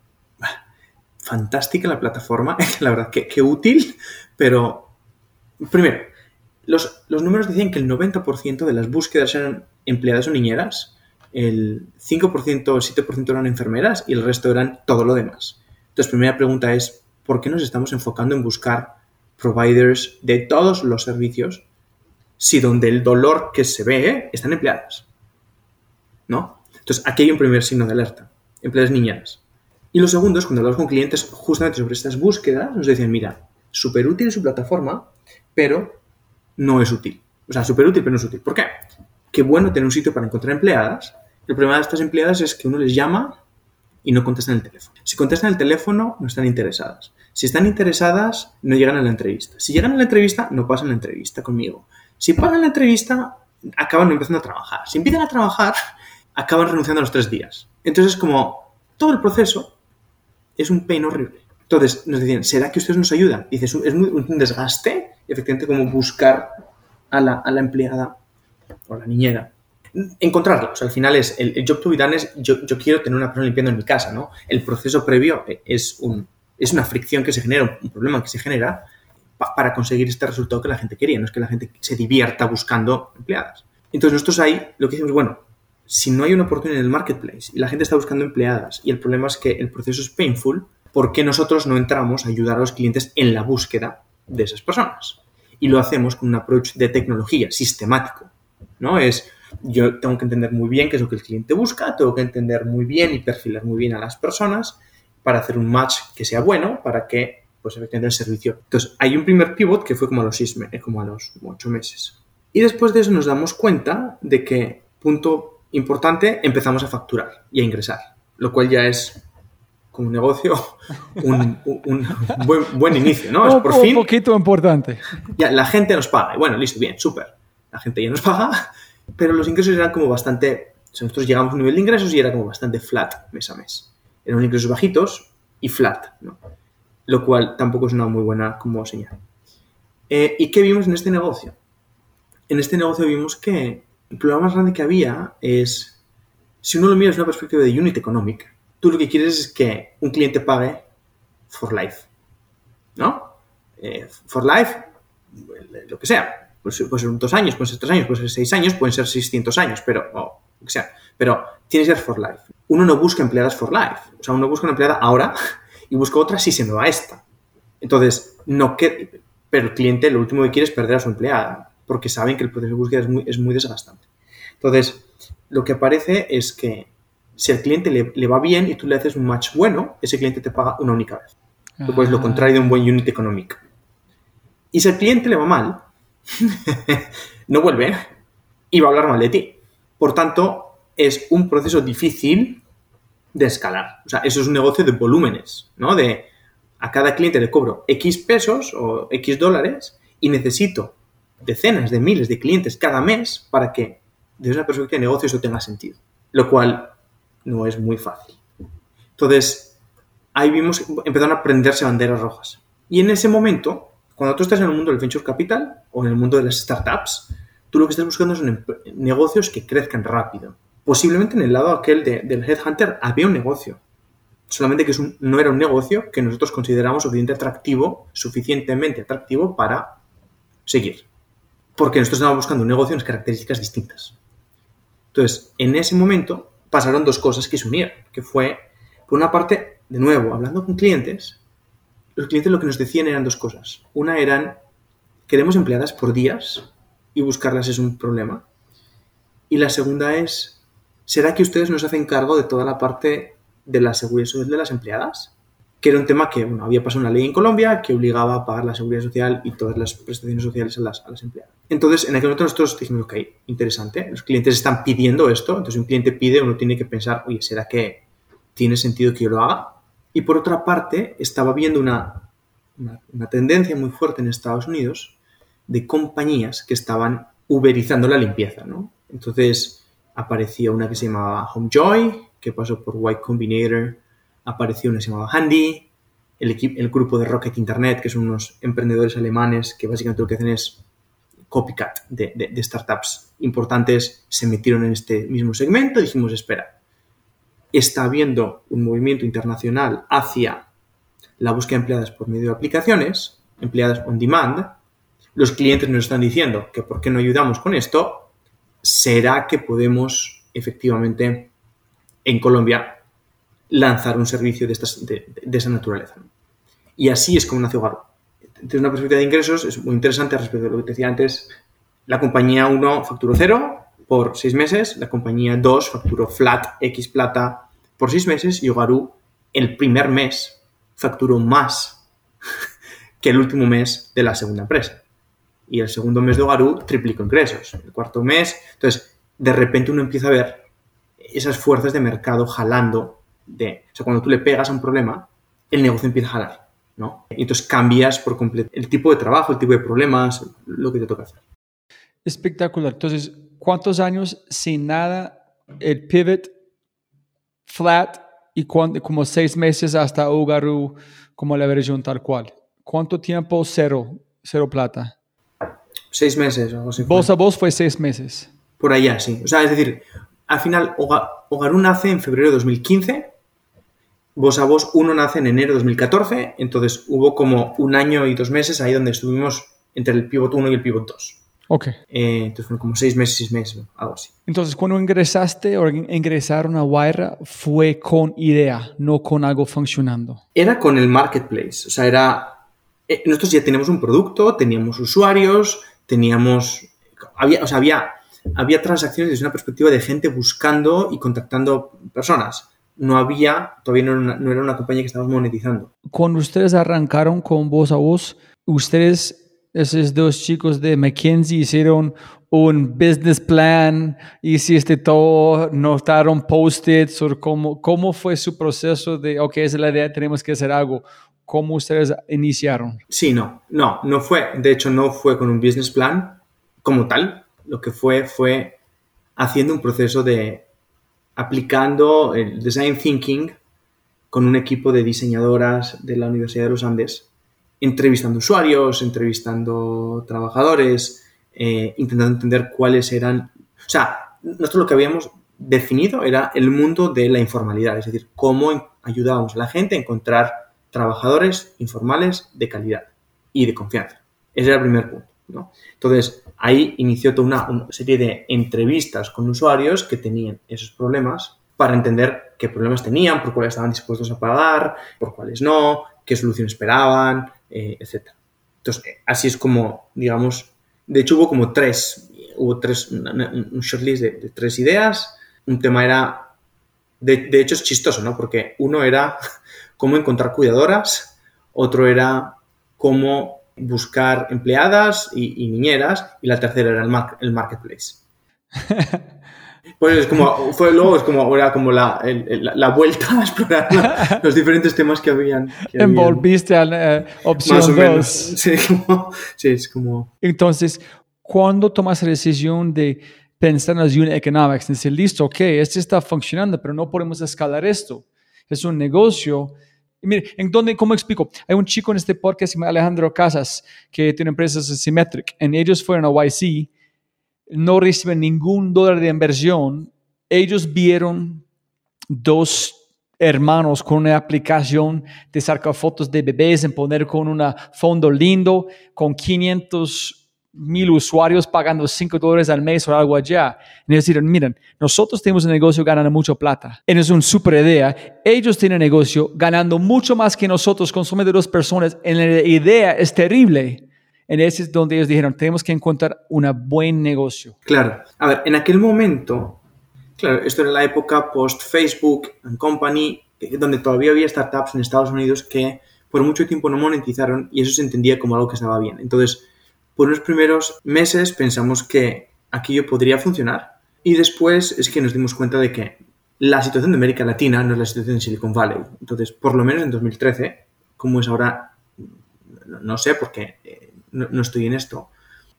fantástica la plataforma, la verdad, qué, útil, pero primero, los, los, números decían que el 90% de las búsquedas eran empleadas o niñeras, el 5% o el 7% eran enfermeras y el resto eran todo lo demás. Entonces, primera pregunta es, ¿por qué nos estamos enfocando en buscar providers de todos los servicios si donde el dolor que se ve están empleadas. ¿No? Entonces, aquí hay un primer signo de alerta. Empleadas niñas. Y lo segundo es cuando hablamos con clientes justamente sobre estas búsquedas, nos decían, mira, súper útil su plataforma, pero no es útil. O sea, súper útil, pero no es útil. ¿Por qué? Qué bueno tener un sitio para encontrar empleadas. El problema de estas empleadas es que uno les llama y no contestan el teléfono. Si contestan el teléfono, no están interesadas. Si están interesadas, no llegan a la entrevista. Si llegan a la entrevista, no pasan la entrevista conmigo. Si pagan la entrevista, acaban empezando a trabajar. Si empiezan a trabajar, acaban renunciando a los tres días. Entonces, como todo el proceso es un pain horrible. Entonces, nos decían, ¿será que ustedes nos ayudan? dices, es un desgaste, efectivamente, como buscar a la, empleada o la niñera. Encontrarla. O sea, al final es, el, job to be es, yo, quiero tener una persona limpiando en mi casa, ¿no? El proceso previo es, un, es una fricción que se genera, un problema que se genera, para conseguir este resultado que la gente quería, no es que la gente se divierta buscando empleadas. Entonces nosotros ahí lo que decimos, bueno, si no hay una oportunidad en el marketplace y la gente está buscando empleadas y el problema es que el proceso es painful, ¿por qué nosotros no entramos a ayudar a los clientes en la búsqueda de esas personas? Y lo hacemos con un approach de tecnología sistemático, ¿no? Es, yo tengo que entender muy bien qué es lo que el cliente busca, tengo que entender muy bien y perfilar muy bien a las personas para hacer un match que sea bueno, para que pues efectivamente el servicio. Entonces, hay un primer pivot que fue como a los seis meses, como a los ocho meses. Y después de eso nos damos cuenta de que, punto importante, empezamos a facturar y a ingresar, lo cual ya es como negocio un, un- un buen, buen inicio, ¿no? Es Un- por un fin poquito importante. ya la gente nos paga. Y bueno, listo, bien, súper. La gente ya nos paga, pero los ingresos eran como bastante... o sea, nosotros llegamos a un nivel de ingresos y era como bastante flat mes a mes. Eran ingresos bajitos y flat, ¿no? Lo cual tampoco es una muy buena como señal. Eh, ¿Y qué vimos en este negocio? En este negocio vimos que el problema más grande que había es, si uno lo mira desde una perspectiva de unit economic, tú lo que quieres es que un cliente pague for life, ¿no? Eh, for life, lo que sea. Puede ser, puede ser dos años, puede ser tres años, puede ser seis años, pueden ser 600 años, pero o lo que sea. Pero tiene que ser for life. Uno no busca empleadas for life. O sea, uno busca una empleada ahora y busca otra si se me va esta. Entonces, no que, pero el cliente lo último que quiere es perder a su empleada, porque saben que el proceso de búsqueda es muy, es muy desgastante. Entonces, lo que aparece es que si al cliente le, le va bien y tú le haces un match bueno, ese cliente te paga una única vez. Lo cual es lo contrario de un buen unit economic. Y si al cliente le va mal, no vuelve y va a hablar mal de ti. Por tanto, es un proceso difícil de escalar. O sea, eso es un negocio de volúmenes, ¿no? De a cada cliente le cobro X pesos o X dólares y necesito decenas de miles de clientes cada mes para que desde una perspectiva de negocio eso tenga sentido. Lo cual no es muy fácil. Entonces, ahí vimos, empezaron a prenderse banderas rojas. Y en ese momento, cuando tú estás en el mundo del venture capital o en el mundo de las startups, tú lo que estás buscando son negocios que crezcan rápido. Posiblemente en el lado aquel de- del headhunter había un negocio, solamente que es un- no era un negocio que nosotros consideramos suficientemente atractivo, suficientemente atractivo para seguir. Porque nosotros estábamos buscando un negocio en características distintas. Entonces, en ese momento pasaron dos cosas que se unieron, que fue, por una parte, de nuevo, hablando con clientes, los clientes lo que nos decían eran dos cosas. Una eran, queremos empleadas por días y buscarlas es un problema. Y la segunda es, ¿será que ustedes nos hacen cargo de toda la parte de la seguridad social de las empleadas? Que era un tema que había pasado una ley en Colombia que obligaba a pagar la seguridad social y todas las prestaciones sociales a las, a las empleadas. Entonces, en aquel momento nosotros dijimos, ok, interesante, los clientes están pidiendo esto, entonces un cliente pide, uno tiene que pensar, oye, ¿será que tiene sentido que yo lo haga? Y por otra parte, estaba viendo una, una, una tendencia muy fuerte en Estados Unidos de compañías que estaban uberizando la limpieza, ¿no? Entonces apareció una que se llamaba Homejoy, que pasó por Y Combinator, apareció una que se llamaba Handy, el, el grupo de Rocket Internet, que son unos emprendedores alemanes que básicamente lo que hacen es copycat de, startups importantes, se metieron en este mismo segmento dijimos, espera, está habiendo un movimiento internacional hacia la búsqueda de empleadas por medio de aplicaciones, empleadas on demand, los clientes nos están diciendo que por qué no ayudamos con esto, será que podemos efectivamente en Colombia lanzar un servicio de, estas, de, de esa naturaleza. ¿no? Y así es como nació Garo. Desde una perspectiva de ingresos es muy interesante respecto a lo que te decía antes. La compañía 1 facturó 0 por 6 meses, la compañía 2 facturó flat X plata por 6 meses y Ogaru el primer mes facturó más que el último mes de la segunda empresa. Y el segundo mes de Ogaru triplicó ingresos. El cuarto mes, entonces, de repente uno empieza a ver esas fuerzas de mercado jalando de... O sea, cuando tú le pegas a un problema, el negocio empieza a jalar, ¿no? Y entonces cambias por completo el tipo de trabajo, el tipo de problemas, lo que te toca hacer. Espectacular. Entonces, ¿cuántos años sin nada? El pivot flat y cuan- como seis meses hasta Ugaru como la versión tal cual. ¿Cuánto tiempo? Cero, cero plata. Seis meses o así. Voz a voz fue seis meses. Por allá, sí. O sea, es decir, al final, Oga- Ogaru nace en febrero de 2015, Voz a Voz 1 nace en enero de 2014, entonces hubo como un año y dos meses ahí donde estuvimos entre el pivot 1 y el pivot 2. Ok. Eh, entonces fueron como seis meses, seis meses, algo así. Entonces, cuando ingresaste o in- ingresaron a Wire, fue con idea, no con algo funcionando. Era con el marketplace, o sea, era... eh, nosotros ya teníamos un producto, teníamos usuarios, teníamos... Había, o sea, había, había transacciones desde una perspectiva de gente buscando y contactando personas. No había, todavía no era una, no era una compañía que estábamos monetizando. Cuando ustedes arrancaron con voz a voz, ustedes esos dos chicos de McKinsey hicieron un business plan, hiciste todo, notaron post-its, cómo, cómo fue su proceso de, ok, esa es la idea, tenemos que hacer algo. ¿Cómo ustedes iniciaron? Sí, no, no, no fue, de hecho no fue con un business plan como tal, lo que fue fue haciendo un proceso de aplicando el design thinking con un equipo de diseñadoras de la Universidad de los Andes, entrevistando usuarios, entrevistando trabajadores, eh, intentando entender cuáles eran... O sea, nosotros lo que habíamos definido era el mundo de la informalidad, es decir, cómo ayudábamos a la gente a encontrar trabajadores informales de calidad y de confianza. Ese era el primer punto. ¿no? Entonces, ahí inició toda una, serie de entrevistas con usuarios que tenían esos problemas para entender qué problemas tenían, por cuáles estaban dispuestos a pagar, por cuáles no, qué solución esperaban, eh, etc. Entonces, así es como, digamos, de hecho hubo como tres, hubo tres, un shortlist de, tres ideas. Un tema era, de, de hecho es chistoso, ¿no? Porque uno era cómo encontrar cuidadoras, otro era cómo buscar empleadas y, niñeras, y la tercera era el, el marketplace. Pues es como, fue luego es como, era como la, la, vuelta a explorar los diferentes temas que habían. Envolviste a la eh, opción 2. Sí, sí, es como... Entonces, ¿cuándo tomas la decisión de pensar en las unit economics? Decir, listo, ok, esto está funcionando, pero no podemos escalar esto. Es un negocio mire, ¿en dónde, cómo explico? Hay un chico en este podcast, Alejandro Casas, que tiene empresas Symmetric. En ellos fueron a YC, no reciben ningún dólar de inversión. Ellos vieron dos hermanos con una aplicación de sacar fotos de bebés, en poner con un fondo lindo, con 500 mil usuarios pagando 5 dólares al mes o algo allá. Y decir, miren, nosotros tenemos un negocio ganando mucho plata. Es una super idea. Ellos tienen negocio ganando mucho más que nosotros, consumidores dos personas. Y la idea es terrible. En ese es donde ellos dijeron, tenemos que encontrar un buen negocio. Claro. A ver, en aquel momento, claro, esto era la época post-Facebook and Company, donde todavía había startups en Estados Unidos que por mucho tiempo no monetizaron y eso se entendía como algo que estaba bien. Entonces, por unos primeros meses pensamos que aquello podría funcionar y después es que nos dimos cuenta de que la situación de América Latina no es la situación de Silicon Valley. Entonces, por lo menos en 2013, como es ahora, no, sé porque eh, no, estoy en esto,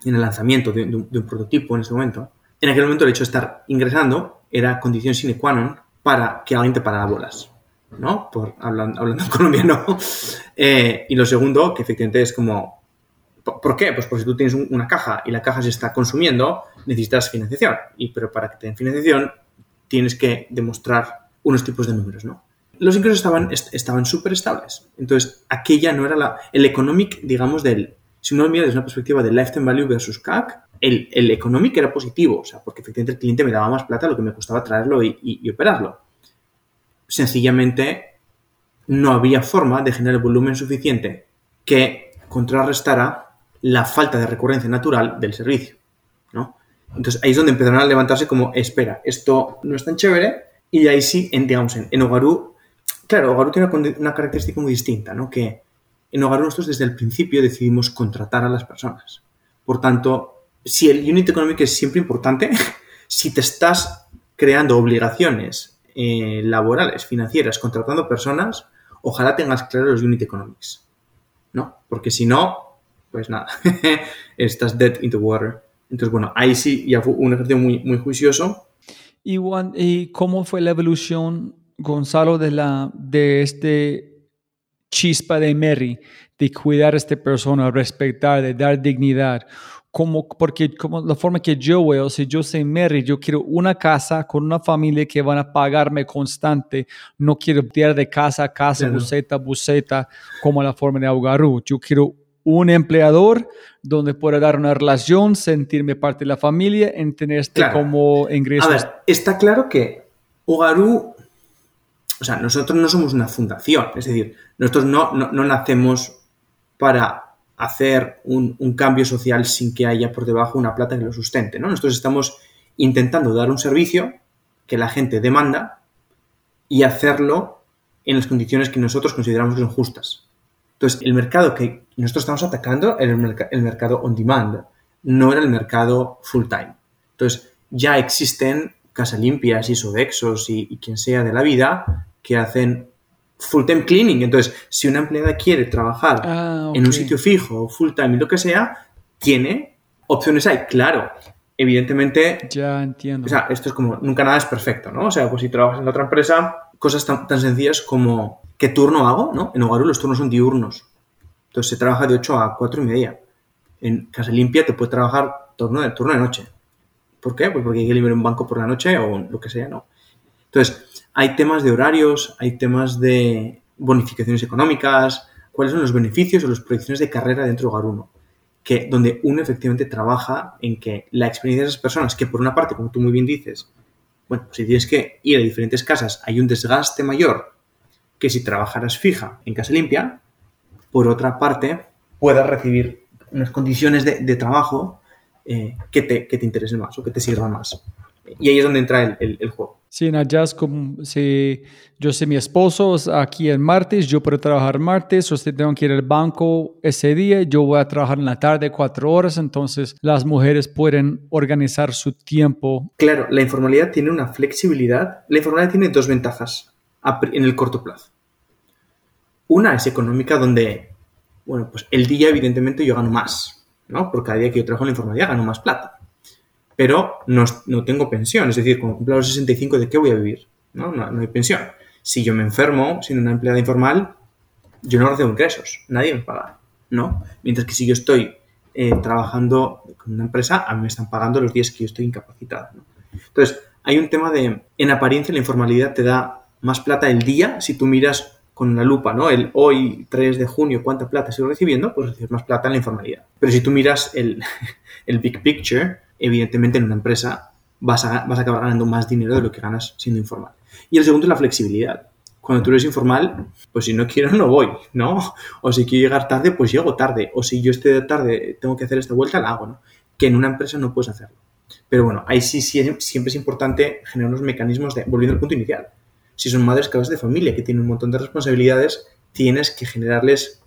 en el lanzamiento de, un, prototipo en este momento. En aquel momento el hecho de estar ingresando era condición sine qua non para que alguien te parara bolas. ¿no? Por, hablando, hablando en colombiano. Eh, y lo segundo, que efectivamente es como ¿Por qué? Pues porque si tú tienes una caja y la caja se está consumiendo, necesitas financiación. Y, pero para que te den financiación, tienes que demostrar unos tipos de números, ¿no? Los ingresos estaban estaban súper estables. Entonces, aquella no era la... El economic, digamos, del... Si uno mira desde una perspectiva de lifetime value versus CAC, el, el economic era positivo, o sea, porque efectivamente el cliente me daba más plata lo que me costaba traerlo y, y operarlo. Sencillamente, no había forma de generar el volumen suficiente que contrarrestara la falta de recurrencia natural del servicio, ¿no? Entonces ahí es donde empezaron a levantarse como, espera, esto no es tan chévere, y ahí sí, en, digamos, en, en Ogaru, claro, Ogaru tiene una, característica muy distinta, ¿no? Que en Ogaru nosotros desde el principio decidimos contratar a las personas. Por tanto, si el unit economic es siempre importante, si te estás creando obligaciones eh, laborales, financieras, contratando personas, ojalá tengas claro los unit economics, ¿no? Porque si no, pues nada, estás dead in the water. Entonces, bueno, ahí sí ya fue un ejercicio muy, muy juicioso. ¿Y, ¿Y cómo fue la evolución, Gonzalo, de, la, de este chispa de Mary, de cuidar a esta persona, respetar, de dar dignidad? Como, porque como la forma que yo veo, si yo soy Mary, yo quiero una casa con una familia que van a pagarme constante, no quiero ir de casa a casa, claro. buceta, buceta, como la forma de Augaru. Yo quiero un empleador donde pueda dar una relación, sentirme parte de la familia, en tener este como ingreso. A ver, está claro que Ugaru, o sea, nosotros no somos una fundación, es decir, nosotros no, no, nacemos para hacer un, cambio social sin que haya por debajo una plata que lo sustente, ¿no? Nosotros estamos intentando dar un servicio que la gente demanda y hacerlo en las condiciones que nosotros consideramos que son justas. Entonces, el mercado que nosotros estamos atacando el, merc- el mercado on demand, no era el mercado full time. Entonces, ya existen casa limpias y Sodexos y, y quien sea de la vida que hacen full time cleaning. Entonces, si una empleada quiere trabajar Ah, en un sitio fijo, full time y lo que sea, tiene opciones hay. Claro, evidentemente Ya entiendo. o sea, esto es como, nunca nada es perfecto, ¿no? O sea, pues si trabajas en otra empresa, cosas tan, tan sencillas como, ¿qué turno hago? ¿no? En Ogaru los turnos son diurnos. Entonces se trabaja de 8 a 4 y media. En Casa Limpia te puede trabajar turno de, turno de noche. ¿Por qué? Pues porque hay que liberar un banco por la noche o lo que sea, ¿no? Entonces, hay temas de horarios, hay temas de bonificaciones económicas, cuáles son los beneficios o las proyecciones de carrera dentro de Hogar 1 que donde uno efectivamente trabaja en que la experiencia de esas personas, que por una parte, como tú muy bien dices, bueno, pues si tienes que ir a diferentes casas, hay un desgaste mayor que si trabajaras fija en casa limpia, por otra parte, puedas recibir unas condiciones de, de trabajo eh, que, te, que te interesen más o que te sirvan más. Y ahí es donde entra el, el- el juego. Sí, en como si yo sé mi esposo es aquí el martes, yo puedo trabajar martes, usted tengo que ir al banco ese día, yo voy a trabajar en la tarde cuatro horas, entonces las mujeres pueden organizar su tiempo. Claro, la informalidad tiene una flexibilidad. La informalidad tiene dos ventajas en el corto plazo. Una es económica, donde, bueno, pues el día, evidentemente, yo gano más, ¿no? Por cada día que yo trabajo en la informalidad gano más plata. Pero no, no tengo pensión, es decir, cuando cumpla los 65, ¿de qué voy a vivir? ¿No? No, hay pensión. Si yo me enfermo siendo una empleada informal, yo no recibo ingresos, nadie me paga, ¿no? Mientras que si yo estoy eh, trabajando con una empresa, a mí me están pagando los días que yo estoy incapacitado. Entonces, hay un tema de, en apariencia, la informalidad te da más plata el día, si tú miras con una lupa, ¿no? El hoy, 3 de junio, cuánta plata estoy recibiendo, pues recibes más plata en la informalidad. Pero si tú miras el, el big picture, evidentemente en una empresa vas a, vas a acabar ganando más dinero de lo que ganas siendo informal. Y el segundo es la flexibilidad. Cuando tú eres informal, pues si no quiero no voy, ¿no? O si quiero llegar tarde, pues llego tarde. O si yo estoy tarde, tengo que hacer esta vuelta, la hago, ¿no? Que en una empresa no puedes hacerlo. Pero bueno, ahí sí, sí siempre es importante generar unos mecanismos de, volviendo al punto inicial, si son madres cabezas de familia que tienen un montón de responsabilidades, tienes que generarles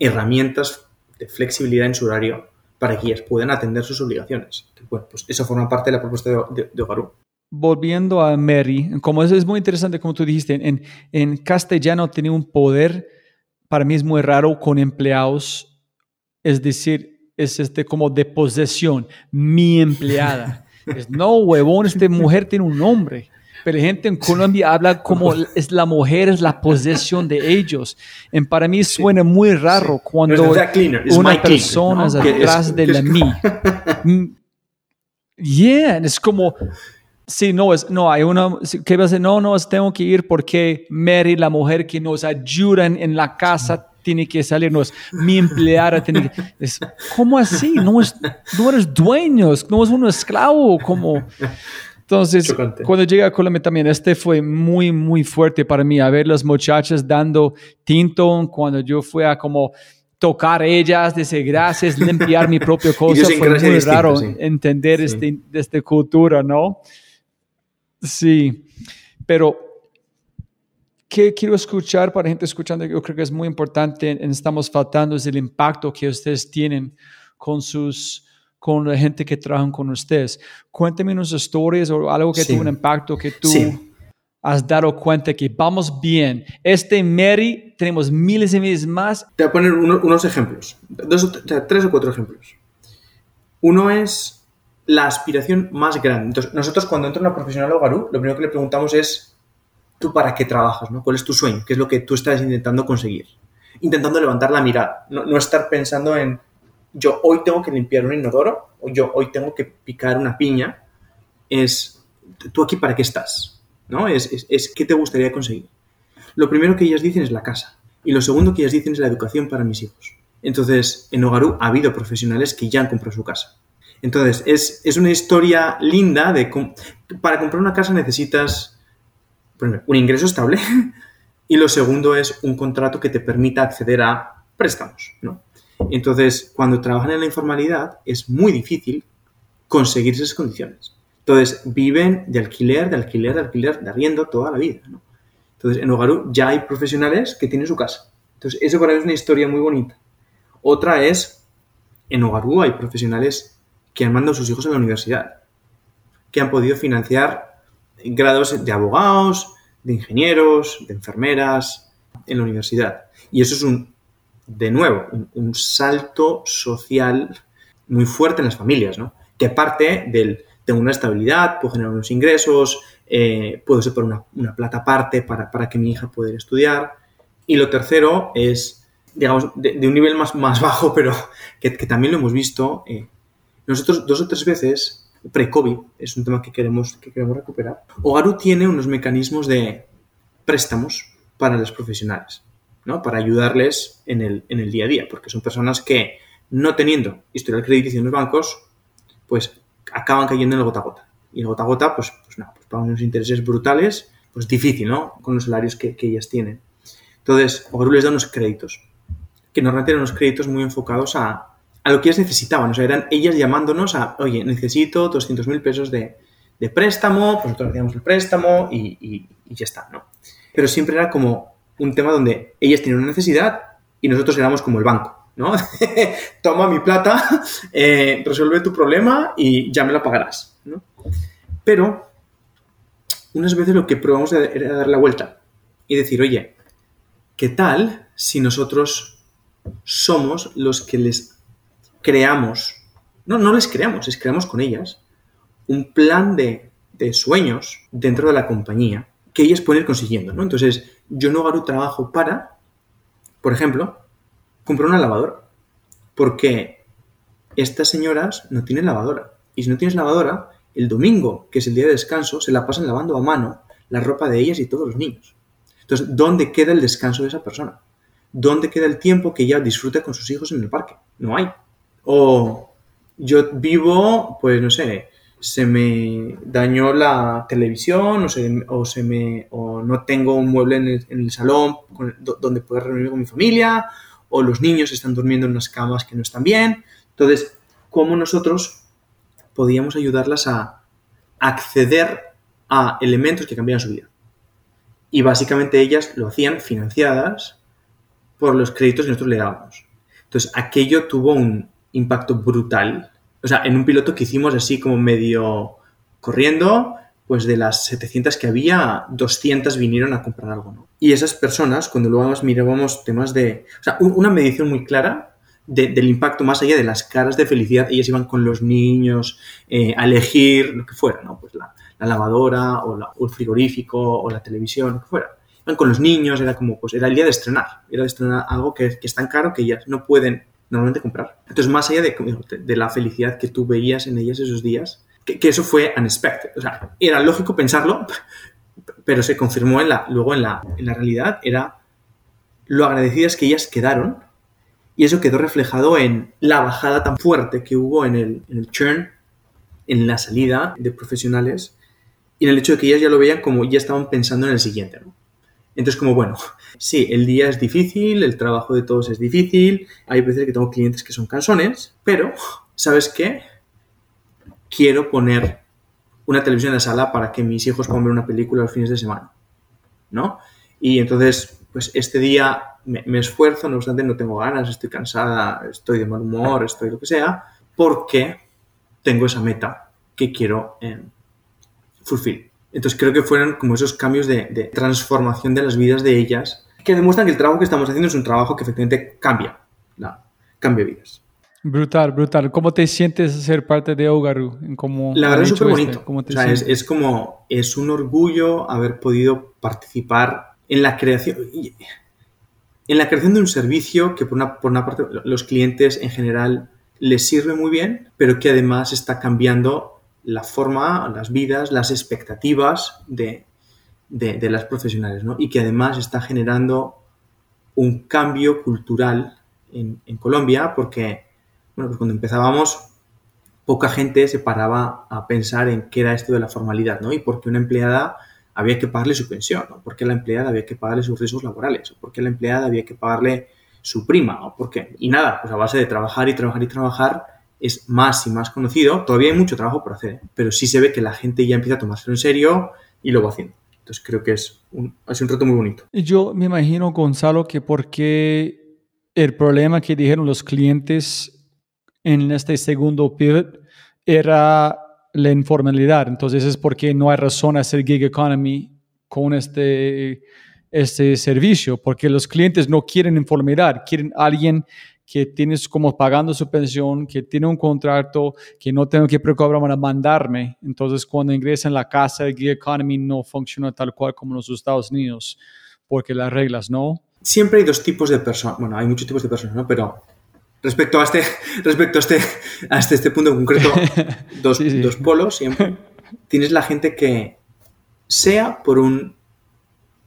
herramientas de flexibilidad en su horario para que ellas puedan atender sus obligaciones. Bueno, pues eso forma parte de la propuesta de, de, de Ogaru. Volviendo a Mary, como es, es muy interesante, como tú dijiste, en, en castellano tiene un poder, para mí es muy raro con empleados, es decir, es este como de posesión, mi empleada. es, no, huevón, esta mujer tiene un nombre. Pero la gente en Colombia habla como es la mujer, es la posesión de ellos. En para mí suena muy raro cuando una persona es Que atrás de que la mí. Mm, Yeah, es como, sí, no, es, no, hay una, ¿qué va a hacer? No, no, es, tengo que ir porque Mary, la mujer que nos ayuda en, en la casa, tiene que salir, no es mi empleada, tiene que, es, ¿cómo así? No, es, no eres dueño, no es un esclavo, como... Entonces, Chocante. cuando llegué a Colombia también, este fue muy, muy fuerte para mí, a ver las muchachas dando tinto cuando yo fui a como tocar ellas, decir gracias, limpiar mi propia cosa, fue muy distinta, raro sí. entender Sí. este, esta cultura, ¿no? Sí, pero ¿qué quiero escuchar para gente escuchando? Yo creo que es muy importante, en estamos faltando, es el impacto que ustedes tienen con sus con la gente que trabajan con ustedes. Cuéntame unas historias o algo que Sí. tuvo un impacto que tú Sí. has dado cuenta que vamos bien. Este Mary, tenemos miles y miles más. Te voy a poner uno- unos ejemplos, dos, o tres o cuatro ejemplos. Uno es la aspiración más grande. Entonces, nosotros cuando entra una profesional a Ogaru, lo primero que le preguntamos es, ¿tú para qué trabajas? ¿no? ¿Cuál es tu sueño? ¿Qué es lo que tú estás intentando conseguir? Intentando levantar la mirada, no, no estar pensando en, yo hoy tengo que limpiar un inodoro, o yo hoy tengo que picar una piña. Es, ¿tú aquí para qué estás? ¿No? Es, es, ¿qué te gustaría conseguir? Lo primero que ellas dicen es la casa. Y lo segundo que ellas dicen es la educación para mis hijos. Entonces, en Ogaru ha habido profesionales que ya han comprado su casa. Entonces, es, es una historia linda de cómo- para comprar una casa necesitas primero, un ingreso estable y lo segundo es un contrato que te permita acceder a préstamos. ¿no? Entonces, cuando trabajan en la informalidad es muy difícil conseguir esas condiciones. Entonces, viven de alquiler, de alquiler, de alquiler, de arriendo toda la vida. Entonces, en Ogaru ya hay profesionales que tienen su casa. Entonces, eso para mí es una historia muy bonita. Otra es, en Ogarú hay profesionales que han mandado a sus hijos a la universidad, que han podido financiar grados de abogados, de ingenieros, de enfermeras en la universidad. Y eso es un, de nuevo, un, salto social muy fuerte en las familias, ¿no? Que parte del tengo una estabilidad, puedo generar unos ingresos, eh, puedo separar una, una plata aparte para, que mi hija pueda estudiar. Y lo tercero es, digamos, de, un nivel más, más bajo, pero que, también lo hemos visto. Eh, nosotros dos o tres veces, pre-COVID, es un tema que queremos, que queremos recuperar, Ogaru tiene unos mecanismos de préstamos para los profesionales, Para ayudarles en el, en el día a día, porque son personas que, no teniendo historial crediticio en los bancos, pues acaban cayendo en el gota a gota. Y el gota a gota, pues, pues no, pues pagan unos intereses brutales, pues difícil, ¿no? Con los salarios que, que ellas tienen. Entonces, Ogaru les da unos créditos, que normalmente eran unos créditos muy enfocados a, a lo que ellas necesitaban. O sea, eran ellas llamándonos a, oye, necesito 200 mil pesos de, de, préstamo, pues nosotros hacíamos el préstamo y, y, ya está, ¿no? Pero siempre era como un tema donde ellas tenían una necesidad y nosotros éramos como el banco. ¿no? Toma mi plata, eh, resuelve tu problema y ya me la pagarás, ¿no? Pero unas veces lo que probamos era dar la vuelta y decir, oye, ¿qué tal si nosotros somos los que les creamos, no, no les creamos, les creamos con ellas, un plan de, de sueños dentro de la compañía que ellas pueden ir consiguiendo, ¿no? Entonces, yo no hago trabajo para, por ejemplo, comprar una lavadora. Porque estas señoras no tienen lavadora. Y si no tienes lavadora, el domingo, que es el día de descanso, se la pasan lavando a mano la ropa de ellas y todos los niños. Entonces, ¿dónde queda el descanso de esa persona? ¿Dónde queda el tiempo que ella disfrute con sus hijos en el parque? No hay. O yo vivo, pues no sé, se me dañó la televisión o, se, o, se me, o no tengo un mueble en el, salón donde poder reunirme con mi familia o los niños están durmiendo en unas camas que no están bien. Entonces, ¿cómo nosotros podíamos ayudarlas a acceder a elementos que cambiaran su vida? Y básicamente ellas lo hacían financiadas por los créditos que nosotros le dábamos. Entonces, aquello tuvo un impacto brutal. O sea, en un piloto que hicimos así como medio corriendo, pues de las 700 que había, 200 vinieron a comprar algo, ¿no? Y esas personas, cuando luego mirábamos temas de... O sea, una medición muy clara de, del impacto más allá de las caras de felicidad, ellas iban con los niños eh, a elegir lo que fuera, ¿no? Pues la, la lavadora o, la, o, el frigorífico o la televisión, lo que fuera. Iban con los niños, era como, pues era el día de estrenar, era de estrenar algo que, que es tan caro que ellas no pueden normalmente comprar. Entonces, más allá de, de la felicidad que tú veías en ellas esos días, que, eso fue unexpected. O sea, era lógico pensarlo, pero se confirmó en la, luego en la, en la realidad, era lo agradecidas que ellas quedaron y eso quedó reflejado en la bajada tan fuerte que hubo en el, en el churn, en la salida de profesionales y en el hecho de que ellas ya lo veían como ya estaban pensando en el siguiente. ¿no? Entonces, como bueno, sí, el día es difícil, el trabajo de todos es difícil, hay veces que tengo clientes que son cansones, pero, ¿sabes qué? Quiero poner una televisión en la sala para que mis hijos puedan ver una película los fines de semana, ¿no? Y entonces, pues este día me, esfuerzo, no obstante, no tengo ganas, estoy cansada, estoy de mal humor, estoy lo que sea, porque tengo esa meta que quiero eh. Entonces creo que fueron como esos cambios de, de, transformación de las vidas de ellas que demuestran que el trabajo que estamos haciendo es un trabajo que efectivamente cambia, cambia vidas. Brutal, brutal. ¿Cómo te sientes ser parte de Ogaru? ¿Cómo la verdad es súper bonito. ¿Cómo te o sea, es, es, como, es un orgullo haber podido participar en la creación, en la creación de un servicio que por una, por una parte los clientes en general les sirve muy bien, pero que además está cambiando la forma, las vidas, las expectativas de, de, las profesionales, ¿no? Y que además está generando un cambio cultural en, en Colombia porque bueno, pues cuando empezábamos, poca gente se paraba a pensar en qué era esto de la formalidad, ¿no? Y por qué una empleada había que pagarle su pensión, ¿no? ¿Por qué la empleada había que pagarle sus riesgos laborales? ¿O por qué la empleada había que pagarle su prima? ¿O por qué? Y nada, pues a base de trabajar y trabajar y trabajar es más y más conocido. Todavía hay mucho trabajo por hacer, pero sí se ve que la gente ya empieza a tomárselo en serio y lo va haciendo. Entonces creo que es un, es un reto muy bonito. Yo me imagino, Gonzalo, que porque el problema que dijeron los clientes en este segundo pivot era la informalidad. Entonces es porque no hay razón a hacer gig economy con este, este servicio, porque los clientes no quieren informalidad, quieren alguien que tienes como pagando su pensión, que tiene un contrato, que no tengo que preocuparme para mandarme. Entonces, cuando ingresa en la casa, el gig economy no funciona tal cual como en los Estados Unidos, porque las reglas no. Siempre hay dos tipos de personas, bueno, hay muchos tipos de personas, ¿no? Pero respecto a este, respecto a este, a este, este punto en concreto, dos, Sí, sí. dos polos siempre. Tienes la gente que sea por un,